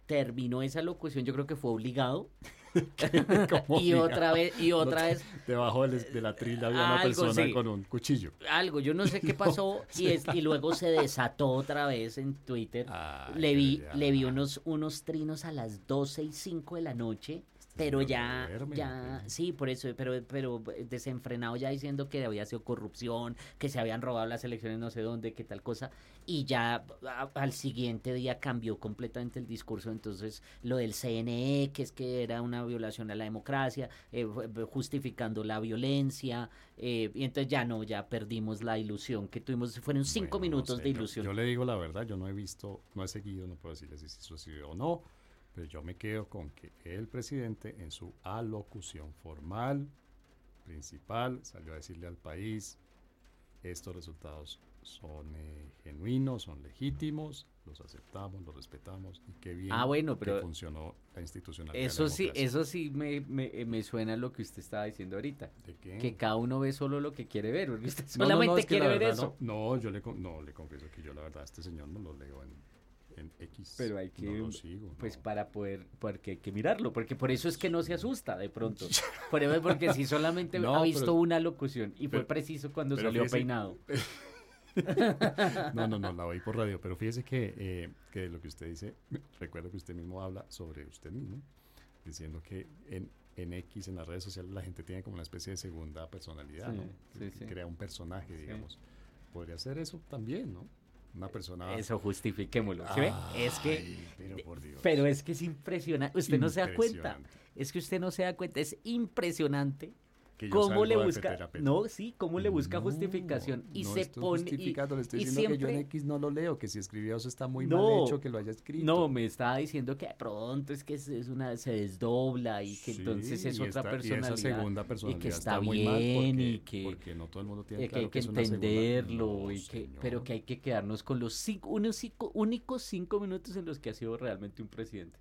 [SPEAKER 1] terminó esa locución, yo creo que fue obligado. [LAUGHS] [LAUGHS] Y otra vez, y otra vez, [LAUGHS]
[SPEAKER 2] Debajo de la trila había una persona
[SPEAKER 1] sí.
[SPEAKER 2] con un cuchillo.
[SPEAKER 1] algo, yo no sé qué pasó, y, es, y luego se desató otra vez en Twitter.
[SPEAKER 2] Ay,
[SPEAKER 1] le vi,
[SPEAKER 2] ya.
[SPEAKER 1] le vi unos, unos trinos a las 12 y 5 de la noche, pero ya, ya, sí, por eso, pero, pero desenfrenado ya diciendo que había sido corrupción, que se habían robado las elecciones no sé dónde, que tal cosa, y ya a- al siguiente día cambió completamente el discurso, entonces lo del CNE, que es que era una violación a la democracia, eh, justificando la violencia, eh, y entonces ya no, ya perdimos la ilusión que tuvimos, fueron cinco
[SPEAKER 2] Bueno, no
[SPEAKER 1] minutos
[SPEAKER 2] sé,
[SPEAKER 1] de
[SPEAKER 2] yo-
[SPEAKER 1] ilusión.
[SPEAKER 2] Yo, le digo la verdad, yo no he visto, no he seguido, no puedo decirles si sido o no, pero yo me quedo con que el presidente en su alocución formal, principal, salió a decirle al país, estos resultados son eh, genuinos, son legítimos, los aceptamos, los respetamos y qué bien
[SPEAKER 1] Ah, bueno, pero
[SPEAKER 2] que funcionó la institucionalidad. la
[SPEAKER 1] Eso sí, eso sí me, me, me suena a lo que usted estaba diciendo ahorita.
[SPEAKER 2] ¿De qué?
[SPEAKER 1] Que cada uno ve solo lo que quiere ver. porque usted
[SPEAKER 2] No, no, no,
[SPEAKER 1] solamente
[SPEAKER 2] es que la
[SPEAKER 1] quiere ver eso.
[SPEAKER 2] No, no, yo le, no, le confieso que yo la verdad a este señor no lo leo en, en X.
[SPEAKER 1] Pero hay que,
[SPEAKER 2] No lo sigo.
[SPEAKER 1] pues
[SPEAKER 2] no.
[SPEAKER 1] para poder, porque hay que mirarlo, porque por eso es que no se asusta de pronto. [LAUGHS] Por eso, porque si solamente
[SPEAKER 2] No,
[SPEAKER 1] ha visto
[SPEAKER 2] pero-
[SPEAKER 1] una locución y fue preciso cuando salió
[SPEAKER 2] fíjese-
[SPEAKER 1] peinado. [LAUGHS]
[SPEAKER 2] No, no, no, la oí por radio, pero fíjese que, eh, que lo que usted dice, [LAUGHS] recuerdo que usted mismo habla sobre usted mismo, diciendo que en, en X, en las redes sociales, la gente tiene como una especie de segunda personalidad,
[SPEAKER 1] Sí,
[SPEAKER 2] ¿no?
[SPEAKER 1] sí,
[SPEAKER 2] Que
[SPEAKER 1] sí.
[SPEAKER 2] Crea un personaje, digamos. Podría ser eso también, ¿no? Una persona...
[SPEAKER 1] Eso justifiquémoslo. ¿sí ve? es que,
[SPEAKER 2] pero por Dios.
[SPEAKER 1] pero es que es impresionante. Usted no se da cuenta. Es que usted no se da cuenta. Es impresionante
[SPEAKER 2] Que yo
[SPEAKER 1] cómo le busca. No, sí, cómo le busca
[SPEAKER 2] No,
[SPEAKER 1] justificación y
[SPEAKER 2] no
[SPEAKER 1] se
[SPEAKER 2] estoy
[SPEAKER 1] pone. y-
[SPEAKER 2] justificando, le estoy
[SPEAKER 1] y
[SPEAKER 2] diciendo que yo en
[SPEAKER 1] siempre-
[SPEAKER 2] X no lo leo, que si escribió eso está muy
[SPEAKER 1] No,
[SPEAKER 2] mal hecho, que lo haya escrito.
[SPEAKER 1] No, me estaba diciendo que de pronto es que es es una se desdobla y que
[SPEAKER 2] Sí,
[SPEAKER 1] entonces es
[SPEAKER 2] y
[SPEAKER 1] otra
[SPEAKER 2] esta-
[SPEAKER 1] personalidad.
[SPEAKER 2] Y esa segunda personalidad
[SPEAKER 1] está
[SPEAKER 2] muy mal
[SPEAKER 1] bien
[SPEAKER 2] porque,
[SPEAKER 1] y que-
[SPEAKER 2] porque no todo el mundo tiene
[SPEAKER 1] que
[SPEAKER 2] claro
[SPEAKER 1] hay que
[SPEAKER 2] es una segunda-
[SPEAKER 1] entenderlo y que pero que hay que quedarnos con los cinco, unos cinco- únicos cinco minutos en los que ha sido realmente un presidente.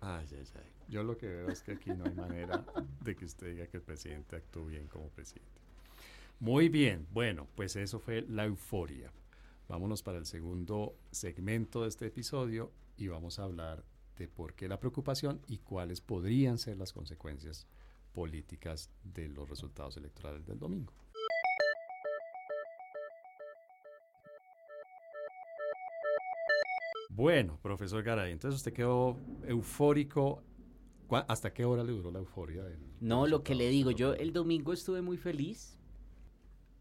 [SPEAKER 2] Ay, ay, ay. Yo lo que veo es que aquí no hay manera de que usted diga que el presidente actuó bien como presidente. Muy bien, bueno, pues eso fue la euforia. Vámonos para el segundo segmento de este episodio y vamos a hablar de por qué la preocupación y cuáles podrían ser las consecuencias políticas de los resultados electorales del domingo. Bueno, profesor Garay, entonces usted quedó eufórico. ¿Cuá- ¿Hasta qué hora le duró la euforia?
[SPEAKER 1] No, lo que le digo, yo el domingo estuve muy feliz.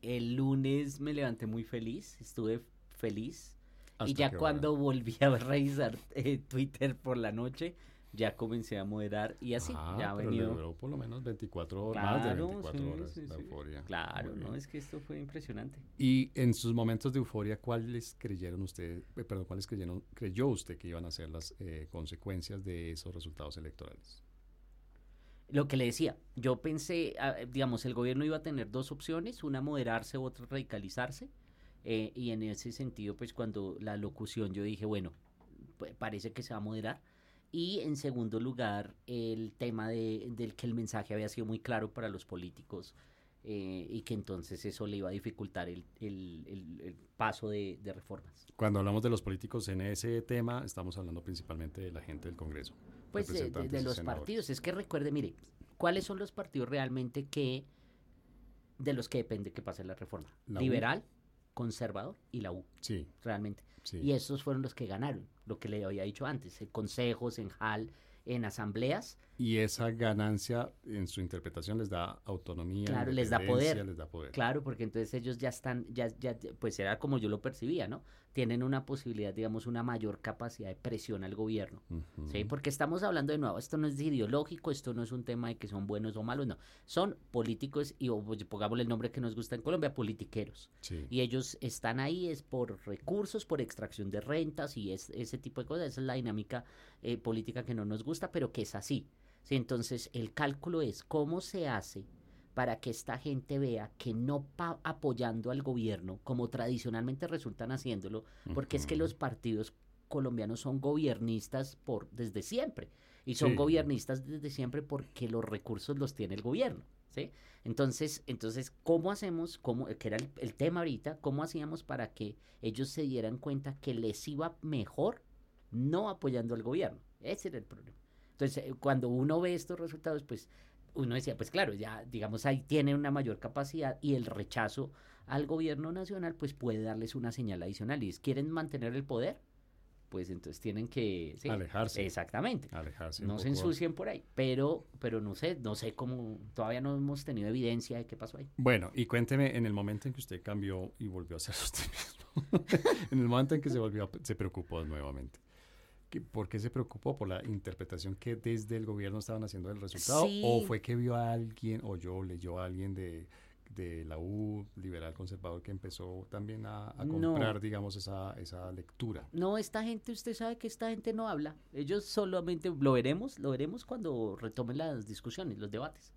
[SPEAKER 1] El lunes me levanté muy feliz, estuve feliz. Y
[SPEAKER 2] ¿Hasta
[SPEAKER 1] ya cuando volví a [LAUGHS] revisar eh, Twitter por la noche, ya comencé a moderar y así,
[SPEAKER 2] Ah,
[SPEAKER 1] ya ha
[SPEAKER 2] pero
[SPEAKER 1] venido.
[SPEAKER 2] duró por lo menos 24 horas, más de
[SPEAKER 1] Claro,
[SPEAKER 2] 24
[SPEAKER 1] sí,
[SPEAKER 2] horas
[SPEAKER 1] sí,
[SPEAKER 2] la
[SPEAKER 1] sí.
[SPEAKER 2] euforia.
[SPEAKER 1] Claro, no, es que esto fue impresionante.
[SPEAKER 2] Y en sus momentos de euforia, ¿cuáles creyeron usted, eh, perdón, cuáles creyeron, creyó usted que iban a ser las eh, consecuencias de esos resultados electorales?
[SPEAKER 1] Lo que le decía, yo pensé, ah, digamos, el gobierno iba a tener dos opciones, una moderarse, otra radicalizarse. eh, y en ese sentido, pues cuando la locución yo dije, bueno, parece que se va a moderar. Y en segundo lugar, el tema de, del que el mensaje había sido muy claro para los políticos eh, y que entonces eso le iba a dificultar el, el- el- el paso de, de reformas.
[SPEAKER 2] Cuando hablamos de los políticos en ese tema, estamos hablando principalmente de la gente del Congreso.
[SPEAKER 1] Pues de, los partidos. Es que recuerde, mire, ¿cuáles son los partidos realmente que de los que depende que pase la reforma?
[SPEAKER 2] La U.
[SPEAKER 1] Liberal, conservador y la U,
[SPEAKER 2] Sí,
[SPEAKER 1] realmente.
[SPEAKER 2] sí.
[SPEAKER 1] Y esos fueron los que ganaron, lo que le había dicho antes, en consejos, en HAL, en asambleas.
[SPEAKER 2] Y esa ganancia en su interpretación les da autonomía,
[SPEAKER 1] Claro, les da poder.
[SPEAKER 2] les da poder.
[SPEAKER 1] Claro, porque entonces ellos ya están, ya, ya, pues era como yo lo percibía, ¿no? Tienen una posibilidad, digamos, una mayor capacidad de presión al gobierno. ¿sí? Porque estamos hablando de nuevo, esto no es ideológico, esto no es un tema de que son buenos o malos, no. Son políticos y, o, pues, pongámosle el nombre que nos gusta en Colombia, politiqueros.
[SPEAKER 2] Sí.
[SPEAKER 1] Y ellos están ahí es por recursos, por extracción de rentas y es, ese tipo de cosas. Esa es la dinámica eh, política que no nos gusta, pero que es así. ¿Sí? Entonces, el cálculo es cómo se hace para que esta gente vea que no pa- apoyando al gobierno, como tradicionalmente resultan haciéndolo, porque es que los partidos colombianos son gobiernistas por desde siempre y son
[SPEAKER 2] Sí.
[SPEAKER 1] gobiernistas desde siempre porque los recursos los tiene el gobierno, ¿sí? Entonces, entonces ¿cómo hacemos, cómo, que era el, el tema ahorita, cómo hacíamos para que ellos se dieran cuenta que les iba mejor no apoyando al gobierno? Ese era el problema. Entonces, eh, cuando uno ve estos resultados, pues uno decía, pues claro, ya digamos ahí tienen una mayor capacidad y el rechazo al gobierno nacional pues puede darles una señal adicional y es, quieren mantener el poder, pues entonces tienen que sí,
[SPEAKER 2] Alejarse.
[SPEAKER 1] Exactamente.
[SPEAKER 2] Alejarse.
[SPEAKER 1] No se ensucien por ahí, pero pero no sé, no sé cómo todavía no hemos tenido evidencia de qué pasó ahí.
[SPEAKER 2] Bueno, y cuénteme en el momento en que usted cambió y volvió a ser usted [LAUGHS] mismo. en el momento en que se volvió, se preocupó nuevamente. ¿Qué- ¿Por qué se preocupó? ¿Por la interpretación que desde el gobierno estaban haciendo del resultado? ¿O fue que vio a alguien, o yo leyó a alguien de, de la U, liberal conservador, que empezó también a, a
[SPEAKER 1] No.
[SPEAKER 2] comprar, digamos, esa, esa lectura?
[SPEAKER 1] No, esta gente, usted sabe que esta gente no habla. Ellos solamente lo veremos, lo veremos cuando retomen las discusiones, los debates.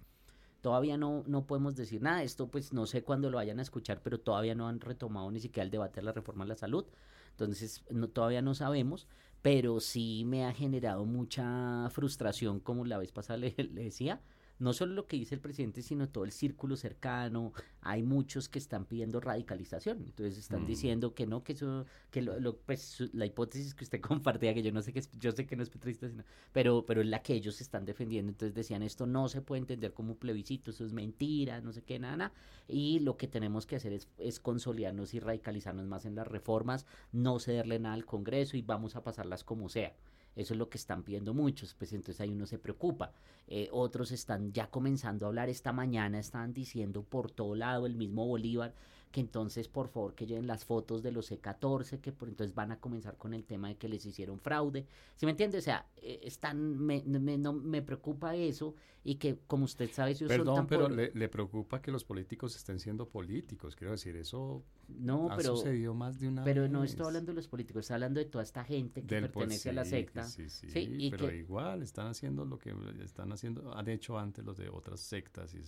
[SPEAKER 1] todavía no, no podemos decir nada. Esto pues no sé cuándo lo vayan a escuchar, pero todavía no han retomado ni siquiera el debate de la reforma a la salud. Entonces no, todavía no sabemos, pero sí me ha generado mucha frustración, como la vez pasada le [LAUGHS] decía, no solo lo que dice el presidente, sino todo el círculo cercano. Hay muchos que están pidiendo radicalización. Entonces están mm. diciendo que no, que eso, que lo, pues, la hipótesis que usted [LAUGHS] compartía, que yo no sé que yo sé que no es petrista, sino, pero, pero es la que ellos están defendiendo. Entonces decían esto no se puede entender como un plebiscito, eso es mentira, no sé qué, nada, nada. Y lo que tenemos que hacer es, es consolidarnos y radicalizarnos más en las reformas, no cederle nada al Congreso y vamos a pasarlas como sea. Eso es lo que están pidiendo muchos, pues entonces ahí uno se preocupa. Eh, otros están ya comenzando a hablar esta mañana, están diciendo por todo lado el mismo Bolívar que entonces por favor que lleven las fotos de los C14, que por entonces van a comenzar con el tema de que les hicieron fraude. ¿Sí me entiende? O sea, eh, están, me, me, no, me preocupa eso y que como usted sabe... Si
[SPEAKER 2] Perdón, pero le, le, preocupa que los políticos estén siendo políticos, quiero decir, eso no, ha pero, sucedido más de una
[SPEAKER 1] Pero no estoy hablando de los políticos, estoy hablando de toda esta gente que pertenece a la secta.
[SPEAKER 2] Sí, sí, sí, pero igual están haciendo lo que están haciendo, han hecho antes los de otras sectas y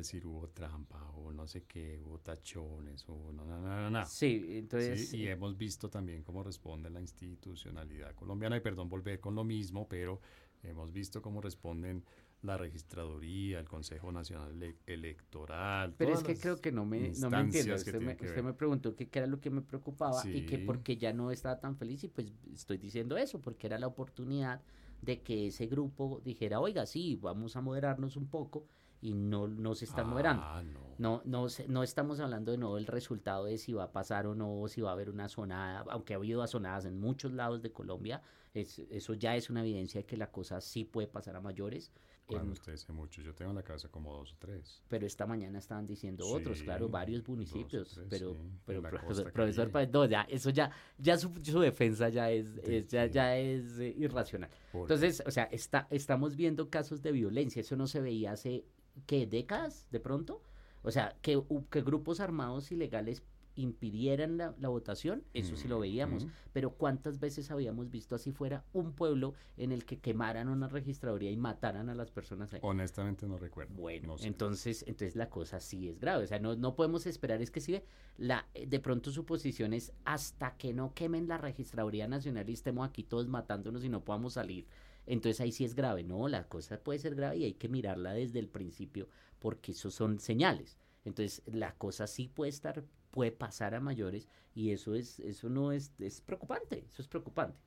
[SPEAKER 2] decir hubo trampa o no sé qué, hubo tachones o no, no, no, no.
[SPEAKER 1] Sí, entonces...
[SPEAKER 2] y hemos visto también cómo responde la institucionalidad colombiana y perdón volver con lo mismo, pero hemos visto cómo responden la registraduría, el Consejo Nacional Electoral.
[SPEAKER 1] Pero es que creo que no me, no me entiende. Usted, me, usted me, preguntó qué era lo que me preocupaba y que porque ya no estaba tan feliz y pues estoy diciendo eso, porque era la oportunidad de que ese grupo dijera, oiga, sí, vamos a moderarnos un poco y no, no se están moderando. Ah, no. No, no, estamos hablando de nuevo del resultado de si va a pasar o no, si va a haber una sonada, aunque ha habido asonadas en muchos lados de Colombia, es, eso ya es una evidencia de que la cosa sí puede pasar a mayores.
[SPEAKER 2] Cuando usted dice mucho, yo tengo en la cabeza como dos o tres.
[SPEAKER 1] Pero esta mañana estaban diciendo otros, claro, varios municipios. pero, pero profesor, no, ya, eso ya, ya su, defensa ya es, ya, ya es eh, irracional. Entonces, o sea, está, estamos viendo casos de violencia, eso no se veía hace que décadas de pronto, o sea, que, que grupos armados ilegales impidieran la, votación, eso sí lo veíamos, pero ¿cuántas veces habíamos visto así fuera un pueblo en el que quemaran una registraduría y mataran a las personas ahí?
[SPEAKER 2] Honestamente no recuerdo.
[SPEAKER 1] Bueno, entonces, entonces la cosa sí es grave, o sea, no, no podemos esperar, es que si la, de pronto su posición es hasta que no quemen la registraduría nacional y estemos aquí todos matándonos y no podamos salir entonces ahí sí es grave. No, la cosa puede ser grave y hay que mirarla desde el principio porque eso son señales. Entonces la cosa sí puede estar, puede pasar a mayores y eso es, eso no es, es preocupante, eso es preocupante.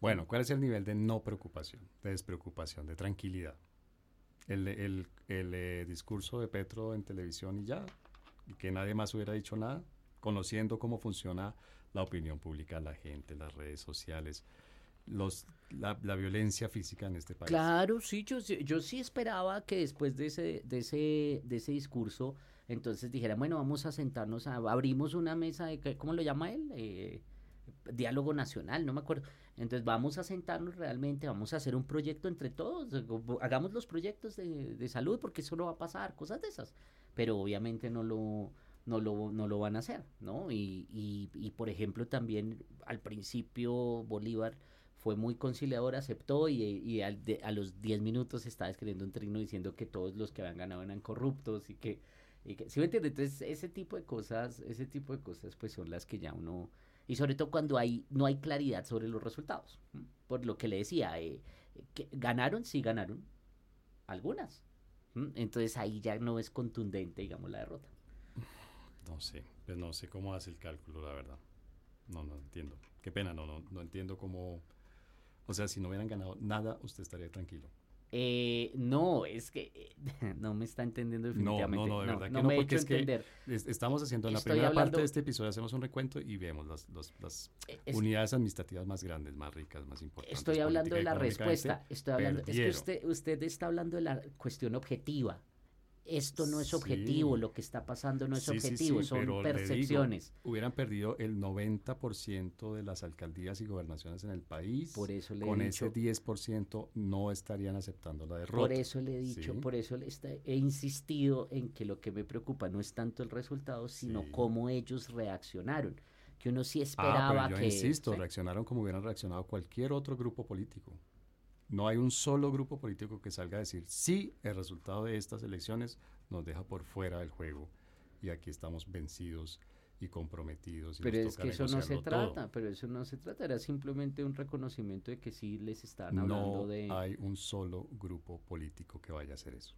[SPEAKER 2] Bueno, ¿cuál es el nivel de no preocupación, de despreocupación, de tranquilidad? El, el, el eh, discurso de Petro en televisión y ya, que nadie más hubiera dicho nada, conociendo cómo funciona la opinión pública, la gente, las redes sociales, los, la, violencia física en este país.
[SPEAKER 1] Claro, sí, yo, yo sí esperaba que después de ese, de ese, de ese discurso, entonces dijera, bueno, vamos a sentarnos, a, abrimos una mesa de, ¿cómo lo llama él? Eh, diálogo nacional, no me acuerdo. Entonces vamos a sentarnos realmente, vamos a hacer un proyecto entre todos, hagamos los proyectos de, de salud porque eso no va a pasar, cosas de esas. Pero obviamente no lo, no lo, no lo van a hacer, ¿no? Y, y por ejemplo también al principio Bolívar fue muy conciliador, aceptó y, a los 10 minutos estaba escribiendo un trino diciendo que todos los que habían ganado eran corruptos y que, y ¿sí me entiendes? Entonces ese tipo de cosas, ese tipo de cosas pues son las que ya uno, y sobre todo cuando hay, no hay claridad sobre los resultados, por lo que le decía, eh, que ganaron, sí ganaron, algunas, entonces ahí ya no es contundente, digamos, la derrota.
[SPEAKER 2] No sé, pues no sé cómo hace el cálculo, la verdad. No, no entiendo. Qué pena, no, no, no entiendo cómo o sea, si no hubieran ganado nada, usted estaría tranquilo.
[SPEAKER 1] Eh, no, es que eh, [LAUGHS] no me está entendiendo definitivamente.
[SPEAKER 2] No, no, no de verdad que no, me porque es entender. que estamos haciendo en la primera parte de este episodio, hacemos un recuento y vemos las, las eh, unidades administrativas más grandes, más ricas, más importantes.
[SPEAKER 1] Estoy hablando de la respuesta, estoy hablando, es que usted, usted está hablando de la cuestión objetiva esto no es objetivo, lo que está pasando no es objetivo, son percepciones.
[SPEAKER 2] hubieran perdido el 90% de las alcaldías y gobernaciones en el país.
[SPEAKER 1] Por eso
[SPEAKER 2] le Con ese 10% no estarían aceptando la derrota.
[SPEAKER 1] Por eso le he dicho, por eso le he insistido en que lo que me preocupa no es tanto el resultado, sino cómo ellos reaccionaron. Que uno sí ah, esperaba
[SPEAKER 2] ah, yo
[SPEAKER 1] que.
[SPEAKER 2] Insisto, reaccionaron como hubieran reaccionado cualquier otro grupo político No hay un solo grupo político que salga a decir, sí, el resultado de estas elecciones nos deja por fuera del juego y aquí estamos vencidos y comprometidos.
[SPEAKER 1] pero es que eso no se trata, pero eso no se trata, era simplemente un reconocimiento de que sí les están hablando de...
[SPEAKER 2] No hay un solo grupo político que vaya a hacer eso.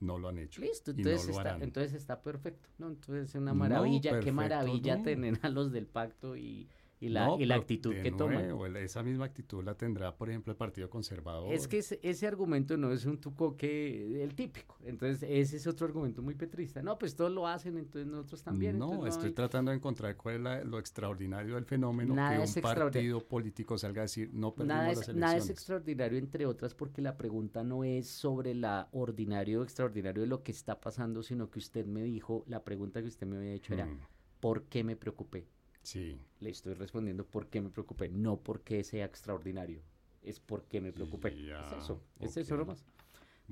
[SPEAKER 2] No lo han hecho.
[SPEAKER 1] Listo, entonces, está, entonces está perfecto. ¿no? Entonces es una maravilla, qué maravilla tener a los del pacto y y la, y la actitud que toman.
[SPEAKER 2] Esa misma actitud la tendrá, por ejemplo, el Partido Conservador.
[SPEAKER 1] Es que ese, argumento no es un tucoque el típico. Entonces, ese es otro argumento muy petrista. No, pues todos lo hacen, entonces nosotros también.
[SPEAKER 2] No, estoy tratando de encontrar cuál es lo extraordinario del fenómeno que un partido político salga a decir no perdimos
[SPEAKER 1] nada
[SPEAKER 2] las elecciones.
[SPEAKER 1] Nada es extraordinario, entre otras, porque la pregunta no es sobre la ordinario o extraordinario de lo que está pasando, sino que usted me dijo, la pregunta que usted me había hecho era, mm. ¿por qué me preocupé?
[SPEAKER 2] Sí.
[SPEAKER 1] Le estoy respondiendo por qué me preocupé, no porque sea extraordinario, es porque me preocupé. es eso, es eso nomás.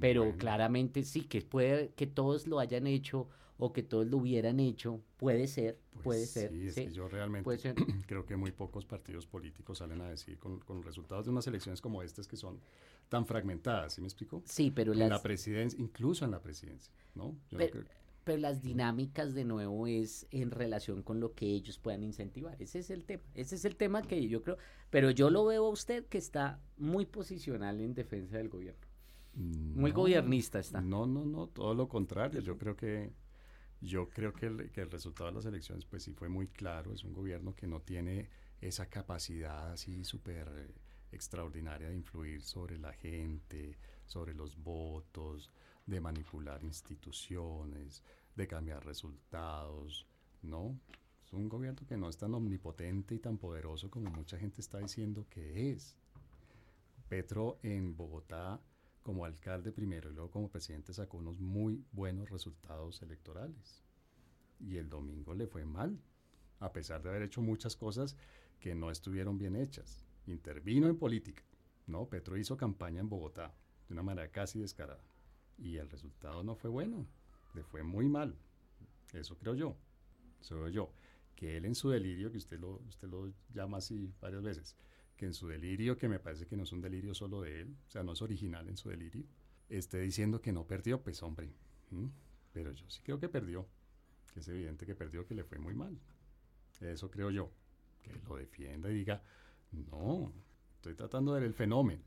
[SPEAKER 1] Pero claramente sí, que puede que todos lo hayan hecho o que todos lo hubieran hecho, puede ser, pues puede ser.
[SPEAKER 2] Sí, es que yo realmente [CLEARS THROAT] creo que muy pocos partidos políticos salen a decir con, con resultados de unas elecciones como estas que son tan fragmentadas, ¿sí me explico?
[SPEAKER 1] Sí, pero
[SPEAKER 2] en la presidencia, incluso en la presidencia, ¿no?
[SPEAKER 1] Yo no creo pero las dinámicas de nuevo es en relación con lo que ellos puedan incentivar. Ese es el tema, ese es el tema que yo creo, pero yo lo veo a usted que está muy posicional en defensa del gobierno. muy gobiernista está.
[SPEAKER 2] No, no, no, todo lo contrario. Yo creo que yo creo que el, que el resultado de las elecciones pues sí fue muy claro, es un gobierno que no tiene esa capacidad así súper extraordinaria de influir sobre la gente, sobre los votos, de manipular instituciones, de cambiar resultados, ¿no? Es un gobierno que no es tan omnipotente y tan poderoso como mucha gente está diciendo que es. Petro en Bogotá, como alcalde primero y luego como presidente, sacó unos muy buenos resultados electorales. Y el domingo le fue mal, a pesar de haber hecho muchas cosas que no estuvieron bien hechas. Intervino en política, ¿no? Petro hizo campaña en Bogotá de una manera casi descarada y el resultado no fue bueno, le fue muy mal. Eso creo yo. Eso creo yo. Que él en su delirio, que usted lo, usted lo llama así varias veces, que en su delirio, que me parece que no es un delirio solo de él, o sea, no es original en su delirio, esté diciendo que no perdió, pues hombre, pero yo sí creo que perdió, que es evidente que perdió, que le fue muy mal. Eso creo yo, que lo defienda y diga, no, estoy tratando de ver el fenómeno,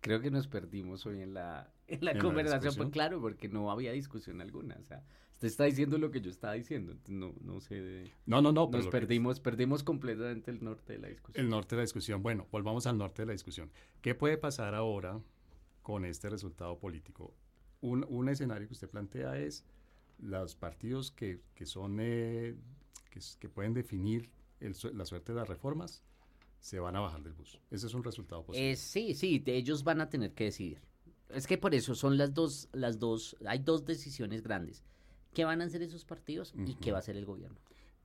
[SPEAKER 1] creo que nos perdimos hoy en la, [LAUGHS] en la conversación, pues claro, porque no había discusión alguna. O sea, usted está diciendo lo que yo estaba diciendo, no, no sé.
[SPEAKER 2] no, no, no.
[SPEAKER 1] Nos perdimos, perdimos completamente el norte de la discusión.
[SPEAKER 2] El norte de la discusión. Bueno, volvamos al norte de la discusión. ¿Qué puede pasar ahora con este resultado político? Un, un escenario que usted plantea es los partidos que, que son, eh, que, que, pueden definir el, la suerte de las reformas se van a bajar del bus. Ese es un resultado posible.
[SPEAKER 1] Eh, sí, sí, de ellos van a tener que decidir. Es que por eso son las dos, las dos, hay dos decisiones grandes. ¿Qué van a hacer esos partidos y qué va a hacer el gobierno?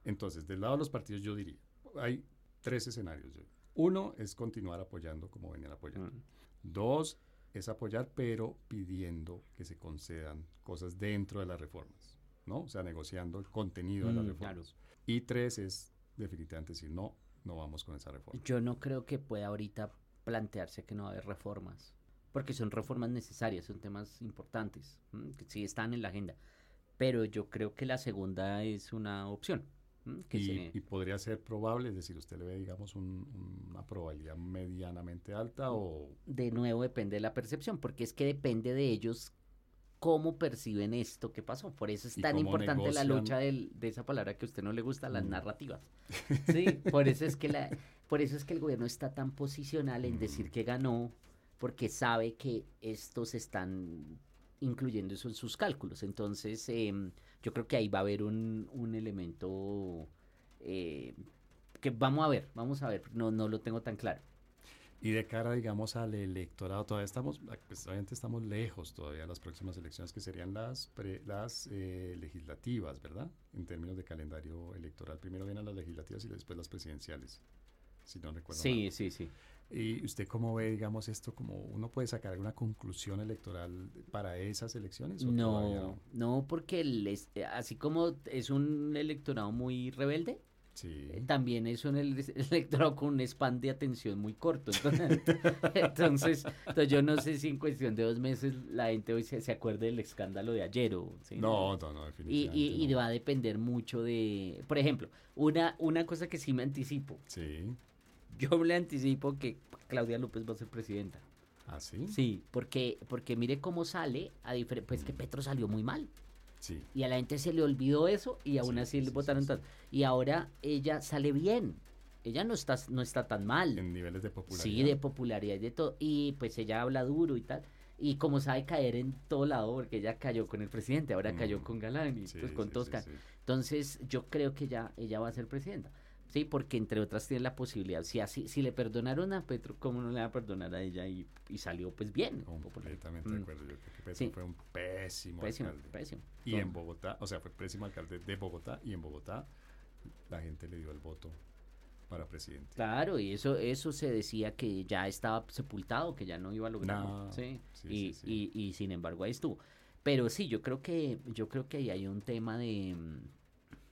[SPEAKER 2] Entonces, del lado de los partidos yo diría, hay tres escenarios. Uno es continuar apoyando como venían apoyando. Dos es apoyar pero pidiendo que se concedan cosas dentro de las reformas, ¿no? O sea, negociando el contenido de las mm, reformas. Y tres es definitivamente decir, no, no vamos con esa reforma.
[SPEAKER 1] Yo no creo que pueda ahorita plantearse que no va a haber reformas, porque son reformas necesarias, son temas importantes, que sí están en la agenda, pero yo creo que la segunda es una opción.
[SPEAKER 2] Que y, podría ser probable, es decir, usted le ve, digamos, una probabilidad medianamente alta o...
[SPEAKER 1] De nuevo depende de la percepción, porque es que depende de ellos cómo perciben esto que pasó. Por eso es tan importante la lucha de esa palabra que a usted no le gusta, las mm. narrativas. [LAUGHS] Sí, por eso es que la, por eso es que el gobierno está tan posicional en decir mm. que ganó, porque sabe que estos están incluyendo eso en sus cálculos. Entonces, em, yo creo que ahí va a haber un, un elemento eh, que vamos a ver, vamos a ver, no, no lo tengo tan claro.
[SPEAKER 2] Y de cara, digamos, al electorado, todavía estamos, pues, estamos lejos todavía de las próximas elecciones, que serían las, las eh, legislativas, ¿verdad? En términos de calendario electoral. Primero vienen las legislativas y después las presidenciales, si no recuerdo
[SPEAKER 1] Sí, sí, sí.
[SPEAKER 2] ¿Y usted cómo ve, digamos, esto? como ¿Uno puede sacar alguna conclusión electoral para esas elecciones?
[SPEAKER 1] no, no, porque así como es un electorado muy rebelde,
[SPEAKER 2] Sí.
[SPEAKER 1] eh, también es un ele- [LAUGHS] electorado con un span de atención muy corto. Entonces, [LAUGHS] entonces, entonces yo no sé si en cuestión de dos meses la gente hoy se, se acuerde del escándalo de ayer o... ¿sí?
[SPEAKER 2] No, no, no, definitivamente.
[SPEAKER 1] y, y
[SPEAKER 2] no.
[SPEAKER 1] va a depender mucho de... Por ejemplo, una, una cosa que sí me anticipo.
[SPEAKER 2] Sí.
[SPEAKER 1] Yo le anticipo que Claudia López va a ser presidenta.
[SPEAKER 2] ¿Ah, sí?
[SPEAKER 1] Sí, porque, porque mire cómo sale, a pues que Petro salió muy mal.
[SPEAKER 2] Sí.
[SPEAKER 1] Y a la gente se le olvidó eso y aún
[SPEAKER 2] Sí,
[SPEAKER 1] así
[SPEAKER 2] sí,
[SPEAKER 1] le votaron tanto. Y ahora ella sale bien. Ella no está, no está tan mal.
[SPEAKER 2] En niveles de popularidad.
[SPEAKER 1] Sí, de popularidad y de todo. Y pues ella habla duro y tal. Y como sabe caer en todo lado, porque ella cayó con el presidente, ahora cayó
[SPEAKER 2] Mm.
[SPEAKER 1] con Galán y pues con
[SPEAKER 2] sí.
[SPEAKER 1] Entonces, yo creo que ya ella va a ser presidenta. Sí, porque entre otras tiene la posibilidad. Si así, si le perdonaron a Petro, ¿cómo no le va a perdonar a ella? Y, y salió pues bien.
[SPEAKER 2] Completamente
[SPEAKER 1] Mm.
[SPEAKER 2] de acuerdo. Yo creo que Petro
[SPEAKER 1] Sí.
[SPEAKER 2] fue un pésimo,
[SPEAKER 1] Pésimo,
[SPEAKER 2] alcalde.
[SPEAKER 1] pésimo.
[SPEAKER 2] Y en Bogotá, o sea, fue pésimo alcalde de Bogotá y en Bogotá la gente le dio el voto para presidente.
[SPEAKER 1] Claro, y eso, eso se decía que ya estaba sepultado, que ya no iba a lograr.
[SPEAKER 2] No,
[SPEAKER 1] sí.
[SPEAKER 2] sí,
[SPEAKER 1] y,
[SPEAKER 2] sí.
[SPEAKER 1] Y, y sin embargo ahí estuvo. Pero sí, yo creo que, yo creo que ahí hay un tema de, mm,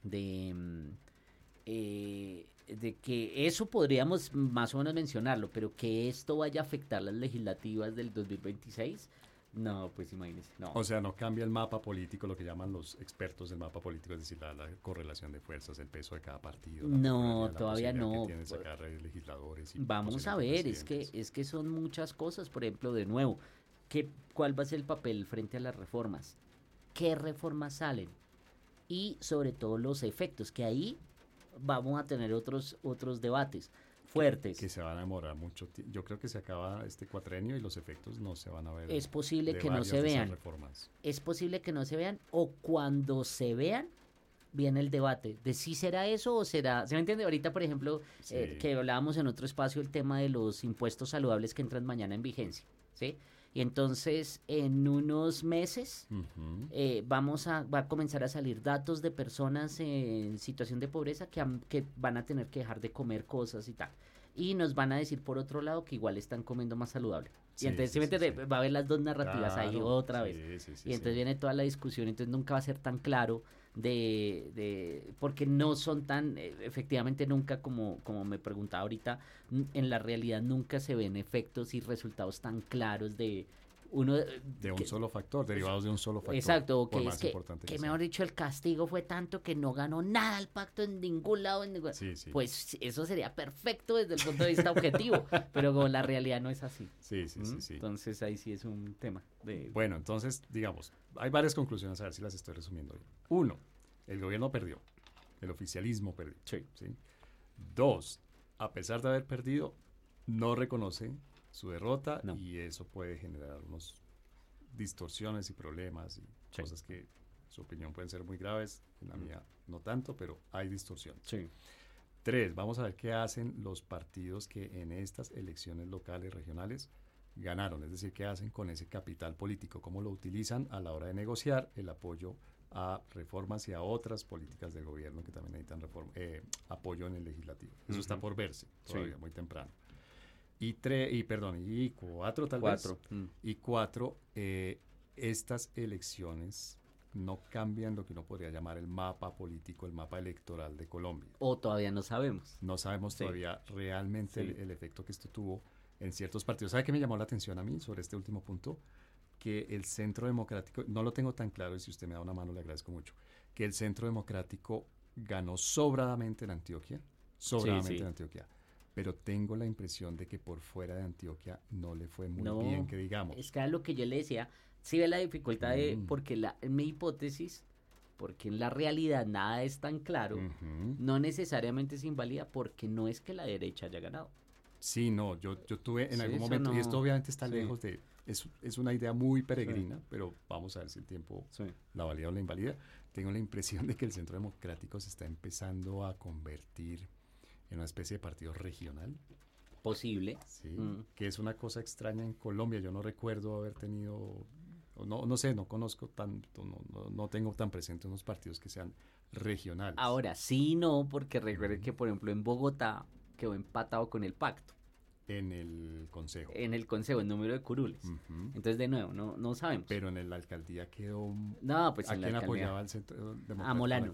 [SPEAKER 1] de, mm, eh, de que eso podríamos más o menos mencionarlo, pero que esto vaya a afectar las legislativas del 2026, no, pues imagínese, no.
[SPEAKER 2] O sea, no cambia el mapa político, lo que llaman los expertos del mapa político, es decir, la, la correlación de fuerzas, el peso de cada partido.
[SPEAKER 1] No, todavía no.
[SPEAKER 2] Que sacar legisladores y
[SPEAKER 1] Vamos a ver, es que, es que son muchas cosas, por ejemplo, de nuevo, ¿qué, ¿cuál va a ser el papel frente a las reformas? ¿Qué reformas salen? Y sobre todo los efectos, que ahí vamos a tener otros, otros debates fuertes.
[SPEAKER 2] que se van a demorar mucho tiempo. Yo creo que se acaba este cuatrenio y los efectos no se van a ver.
[SPEAKER 1] es posible que no se vean, es posible que no se vean, o cuando se vean, viene el debate de si será eso o será, ¿se me entiende? Ahorita, por ejemplo, eh, que hablábamos en otro espacio el tema de los impuestos saludables que entran mañana en vigencia, ¿sí? Y entonces, en unos meses, eh, vamos a, va a comenzar a salir datos de personas en situación de pobreza que, han- que van a tener que dejar de comer cosas y tal. Y nos van a decir, por otro lado, que igual están comiendo más saludable.
[SPEAKER 2] Sí,
[SPEAKER 1] y entonces,
[SPEAKER 2] sí,
[SPEAKER 1] va a haber las dos narrativas ahí otra vez. y entonces viene toda la discusión, entonces nunca va a ser tan claro de, de porque no son tan, eh, efectivamente nunca, como, como me preguntaba ahorita, en la realidad nunca se ven efectos y resultados tan claros de uno...
[SPEAKER 2] De un
[SPEAKER 1] que-
[SPEAKER 2] solo factor, derivados de un solo factor.
[SPEAKER 1] Exacto, o
[SPEAKER 2] por
[SPEAKER 1] que
[SPEAKER 2] más
[SPEAKER 1] es que,
[SPEAKER 2] importante
[SPEAKER 1] que
[SPEAKER 2] sea.
[SPEAKER 1] mejor dicho el castigo fue tanto que no ganó nada el pacto en ningún lado. En ningún-
[SPEAKER 2] Sí, sí.
[SPEAKER 1] Pues eso sería perfecto desde el punto de vista objetivo, [LAUGHS] pero como la realidad no es así.
[SPEAKER 2] Sí, sí,
[SPEAKER 1] ¿Mm?
[SPEAKER 2] sí.
[SPEAKER 1] Entonces ahí sí es un tema. De...
[SPEAKER 2] Bueno, entonces, digamos, hay varias conclusiones, a ver si las estoy resumiendo. Uno, el gobierno perdió, el oficialismo perdió.
[SPEAKER 1] Sí.
[SPEAKER 2] ¿sí? Dos, a pesar de haber perdido, no reconoce su derrota
[SPEAKER 1] No.
[SPEAKER 2] y eso puede generar unos distorsiones y problemas y
[SPEAKER 1] Sí.
[SPEAKER 2] cosas que, su opinión, pueden ser muy graves, en la mía no tanto, pero hay distorsiones.
[SPEAKER 1] Sí.
[SPEAKER 2] Tres, vamos a ver qué hacen los partidos que en estas elecciones locales, regionales, ganaron, es decir, qué hacen con ese capital político, cómo lo utilizan a la hora de negociar el apoyo a reformas y a otras políticas del gobierno que también necesitan reforma, eh, apoyo en el legislativo. Eso está
[SPEAKER 1] Ujú.
[SPEAKER 2] por verse,
[SPEAKER 1] Sí.
[SPEAKER 2] todavía muy temprano. Y tres, y perdón, y cuatro tal
[SPEAKER 1] Cuatro.
[SPEAKER 2] vez.
[SPEAKER 1] Mm.
[SPEAKER 2] Y cuatro, eh, estas elecciones no cambian lo que uno podría llamar el mapa político, el mapa electoral de Colombia.
[SPEAKER 1] O todavía no sabemos.
[SPEAKER 2] No sabemos
[SPEAKER 1] Sí.
[SPEAKER 2] todavía realmente
[SPEAKER 1] Sí.
[SPEAKER 2] el, el efecto que esto tuvo en ciertos partidos. ¿Sabe qué me llamó la atención a mí sobre este último punto? Que el Centro Democrático, no lo tengo tan claro y si usted me da una mano le agradezco mucho, que el Centro Democrático ganó sobradamente en Antioquia, sobradamente
[SPEAKER 1] sí.
[SPEAKER 2] en Antioquia, pero tengo la impresión de que por fuera de Antioquia no le fue muy
[SPEAKER 1] No,
[SPEAKER 2] bien, que digamos.
[SPEAKER 1] Es que lo que yo le decía. Sí ve la dificultad de,
[SPEAKER 2] Mm.
[SPEAKER 1] porque la, en mi hipótesis, porque en la realidad nada es tan claro, no necesariamente se invalida porque no es que la derecha haya ganado.
[SPEAKER 2] Sí, no, yo, yo tuve en
[SPEAKER 1] Sí,
[SPEAKER 2] algún momento, y esto obviamente está
[SPEAKER 1] sí.
[SPEAKER 2] lejos de, es, es una idea muy peregrina, pero vamos a ver si el tiempo la valida o la invalida. Tengo la impresión de que el Centro Democrático se está empezando a convertir en una especie de partido regional,
[SPEAKER 1] Posible.
[SPEAKER 2] ¿sí?
[SPEAKER 1] Mm.
[SPEAKER 2] que es una cosa extraña en Colombia. Yo no recuerdo haber tenido, no, no sé, no conozco tanto, no, no, no tengo tan presente unos partidos que sean regionales.
[SPEAKER 1] Ahora, sí y no, porque recuerden que, por ejemplo, en Bogotá quedó empatado con el pacto,
[SPEAKER 2] En el Consejo.
[SPEAKER 1] en el consejo, el número de curules. Entonces, de nuevo, no, no sabemos.
[SPEAKER 2] Pero en la alcaldía quedó...
[SPEAKER 1] no, pues
[SPEAKER 2] ¿A
[SPEAKER 1] en la
[SPEAKER 2] quién
[SPEAKER 1] alcaldía.
[SPEAKER 2] apoyaba el Centro Democrático? la
[SPEAKER 1] Molano.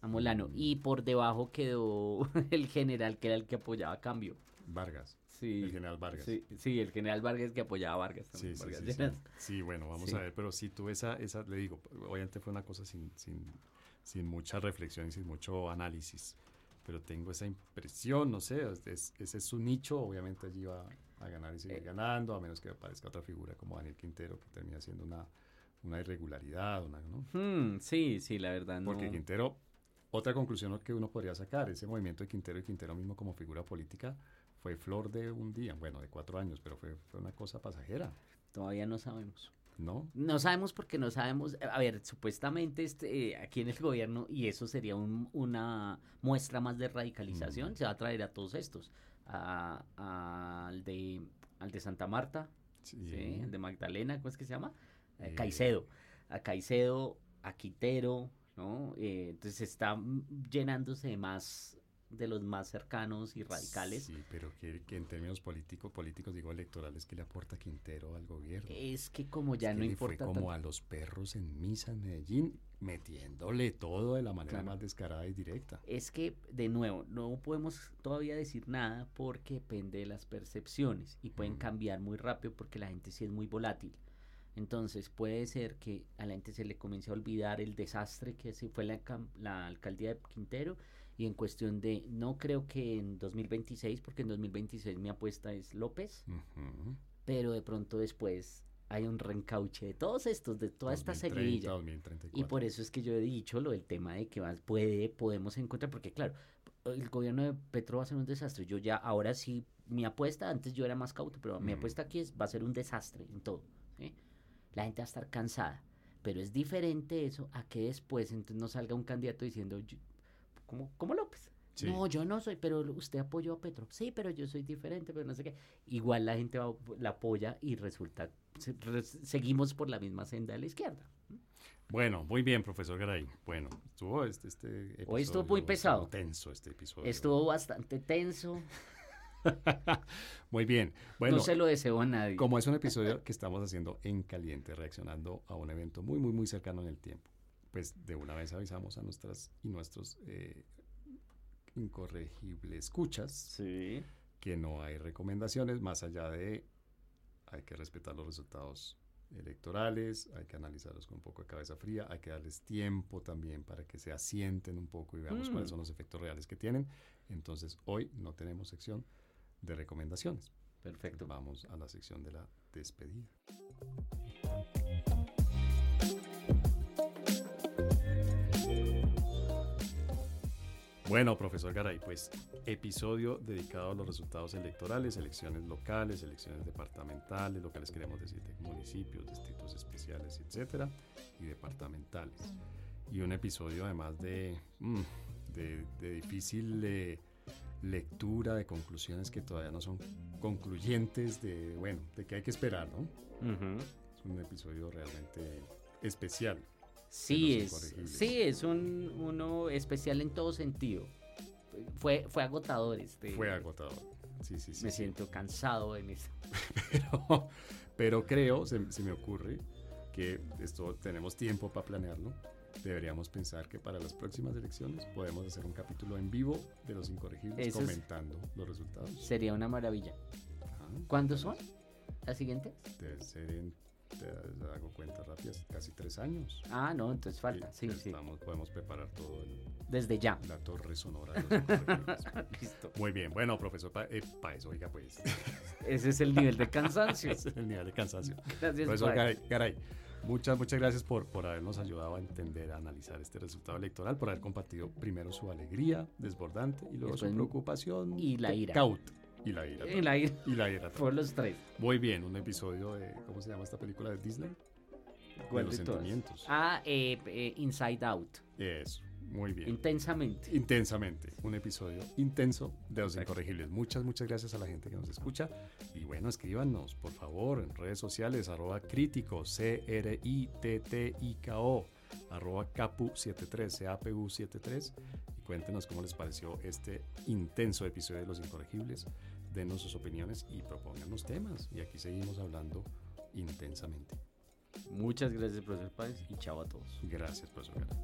[SPEAKER 1] a Molano. Y por debajo quedó [LAUGHS] el general que era el que apoyaba a Cambio.
[SPEAKER 2] Vargas.
[SPEAKER 1] Sí.
[SPEAKER 2] El general Vargas.
[SPEAKER 1] Sí, sí, el general Vargas que apoyaba a Vargas.
[SPEAKER 2] Sí,
[SPEAKER 1] también,
[SPEAKER 2] sí,
[SPEAKER 1] Vargas
[SPEAKER 2] sí, sí. Sí, bueno, vamos a ver, pero si tú esa, esa, le digo, obviamente fue una cosa sin, sin, sin mucha reflexión y sin mucho análisis, pero tengo esa impresión, no sé, es- es- ese es su nicho, obviamente allí va a ganar y seguir
[SPEAKER 1] Eh.
[SPEAKER 2] ganando, a menos que aparezca otra figura como Daniel Quintero, que termina siendo una, una irregularidad, una, ¿no?
[SPEAKER 1] Hmm, sí, sí, la verdad no.
[SPEAKER 2] Porque Quintero, otra conclusión que uno podría sacar, ese movimiento de Quintero y Quintero mismo como figura política fue flor de un día, bueno, de cuatro años, pero fue, fue una cosa pasajera,
[SPEAKER 1] Todavía no sabemos.
[SPEAKER 2] ¿No?
[SPEAKER 1] No sabemos porque no sabemos. A ver, supuestamente este, eh, aquí en el gobierno, y eso sería un- una muestra más de radicalización,
[SPEAKER 2] Mm.
[SPEAKER 1] se va a traer a todos estos. A- a- al, de, al de Santa Marta,
[SPEAKER 2] Sí.
[SPEAKER 1] ¿sí? el de Magdalena, ¿cómo es que se llama? Eh,
[SPEAKER 2] Eh.
[SPEAKER 1] Caicedo. A Caicedo, a Quintero, ¿no? Eh, entonces está llenándose de más de los más cercanos y radicales.
[SPEAKER 2] Sí, pero que, que en términos políticos, políticos digo electorales, que le aporta Quintero al gobierno?
[SPEAKER 1] Es que como ya
[SPEAKER 2] Es que
[SPEAKER 1] no
[SPEAKER 2] le fue
[SPEAKER 1] importa
[SPEAKER 2] como
[SPEAKER 1] tanto-
[SPEAKER 2] a los perros en misa en Medellín, metiéndole todo de la manera
[SPEAKER 1] Claro.
[SPEAKER 2] más descarada y directa.
[SPEAKER 1] Es que, de nuevo, no podemos todavía decir nada porque depende de las percepciones y pueden
[SPEAKER 2] Mm.
[SPEAKER 1] cambiar muy rápido porque la gente sí es muy volátil. Entonces puede ser que a la gente se le comience a olvidar el desastre que se fue la, la alcaldía de Quintero y en cuestión de, no creo que en 2026, porque en 2026 mi apuesta es López,
[SPEAKER 2] Ujú.
[SPEAKER 1] pero de pronto después hay un reencauche de todos estos, de toda esta
[SPEAKER 2] 2030,
[SPEAKER 1] seguidilla.
[SPEAKER 2] 2034.
[SPEAKER 1] Y por eso es que yo he dicho lo del tema de que puede, podemos encontrar, porque claro, el gobierno de Petro va a ser un desastre. Yo ya, ahora sí, mi apuesta, antes yo era más cauto, pero mi
[SPEAKER 2] Mm.
[SPEAKER 1] apuesta aquí es, va a ser un desastre en todo. ¿sí? La gente va a estar cansada. Pero es diferente eso a que después entonces no salga un candidato diciendo, ¿cómo, cómo López?
[SPEAKER 2] Sí.
[SPEAKER 1] No, yo no soy, pero usted apoyó a Petro. Sí, pero yo soy diferente, pero no sé qué. Igual la gente va- la apoya y resulta, se- re- seguimos por la misma senda de la izquierda.
[SPEAKER 2] Bueno, muy bien, profesor Garay. Bueno, estuvo este, este
[SPEAKER 1] Hoy estuvo
[SPEAKER 2] episodio,
[SPEAKER 1] muy pesado.
[SPEAKER 2] estuvo tenso este episodio.
[SPEAKER 1] Estuvo bastante tenso. [LAUGHS]
[SPEAKER 2] muy bien. Bueno,
[SPEAKER 1] no se lo deseo a nadie.
[SPEAKER 2] como es un episodio que estamos haciendo en caliente, reaccionando a un evento muy, muy, muy cercano en el tiempo, pues de una vez avisamos a nuestras y nuestros eh, incorregibles escuchas
[SPEAKER 1] Sí.
[SPEAKER 2] que no hay recomendaciones más allá de hay que respetar los resultados electorales, hay que analizarlos con un poco de cabeza fría, hay que darles tiempo también para que se asienten un poco y veamos
[SPEAKER 1] Mm.
[SPEAKER 2] cuáles son los efectos reales que tienen. Entonces, hoy no tenemos sección de recomendaciones.
[SPEAKER 1] Perfecto.
[SPEAKER 2] Vamos a la sección de la despedida. Bueno, profesor Garay, pues episodio dedicado a los resultados electorales, elecciones locales, elecciones departamentales, lo que les queremos decir de municipios, distritos especiales, etcétera, y departamentales. Y un episodio además de, mm, de, de difícil eh, lectura, de conclusiones que todavía no son concluyentes, de, bueno, de que hay que esperar, ¿no? Es un episodio realmente especial.
[SPEAKER 1] Sí, es, sí, es un, uno especial en todo sentido. Fue, fue agotador este.
[SPEAKER 2] Fue agotador. Sí, sí, sí.
[SPEAKER 1] Me
[SPEAKER 2] sí.
[SPEAKER 1] siento cansado en eso. [LAUGHS]
[SPEAKER 2] Pero, pero creo, se, se me ocurre, que esto tenemos tiempo para planearlo. Deberíamos pensar que para las próximas elecciones podemos hacer un capítulo en vivo de los incorregibles
[SPEAKER 1] Eso es-
[SPEAKER 2] comentando los resultados.
[SPEAKER 1] Sería una maravilla.
[SPEAKER 2] Ajá.
[SPEAKER 1] ¿Cuándo son? ¿La siguiente?
[SPEAKER 2] Debe ser en, te hago cuentas rápidas, casi tres años.
[SPEAKER 1] Ah, no, entonces falta. Sí, sí.
[SPEAKER 2] estamos- podemos preparar todo el-
[SPEAKER 1] Desde ya.
[SPEAKER 2] la torre sonora. [LAUGHS]
[SPEAKER 1] Listo.
[SPEAKER 2] Muy bien, bueno, profesor eh, Páez, oiga pues,
[SPEAKER 1] Ese es el nivel de cansancio. [LAUGHS]
[SPEAKER 2] ese es el nivel de cansancio. [LAUGHS]
[SPEAKER 1] Gracias,
[SPEAKER 2] Profesor. Garay, Garay, muchas, muchas gracias por, por habernos ayudado a entender, a analizar este resultado electoral, por haber compartido primero su alegría desbordante y luego su
[SPEAKER 1] Después-
[SPEAKER 2] preocupación
[SPEAKER 1] y la ira.
[SPEAKER 2] cauta. Y la ira.
[SPEAKER 1] En la ira
[SPEAKER 2] Y la ira.
[SPEAKER 1] por los tres.
[SPEAKER 2] Muy bien, un episodio de, ¿cómo se llama esta película de Disney?
[SPEAKER 1] ¿Cuál
[SPEAKER 2] de los
[SPEAKER 1] de
[SPEAKER 2] sentimientos.
[SPEAKER 1] Ah, eh, eh, Inside Out.
[SPEAKER 2] Eso, muy bien.
[SPEAKER 1] Intensamente.
[SPEAKER 2] Intensamente, un episodio intenso de los incorregibles. Muchas, muchas gracias a la gente que nos escucha. Y bueno, escríbanos, por favor, en redes sociales, arroba crítico, C-R-I-T-T-I-K-O, arroba capu73, C-A-P-U-73. Y cuéntenos cómo les pareció este intenso episodio de los incorregibles denos sus opiniones y propónganos temas. Y aquí seguimos hablando intensamente.
[SPEAKER 1] Muchas gracias, profesor Páez, y chao a todos.
[SPEAKER 2] Gracias, profesor Gara.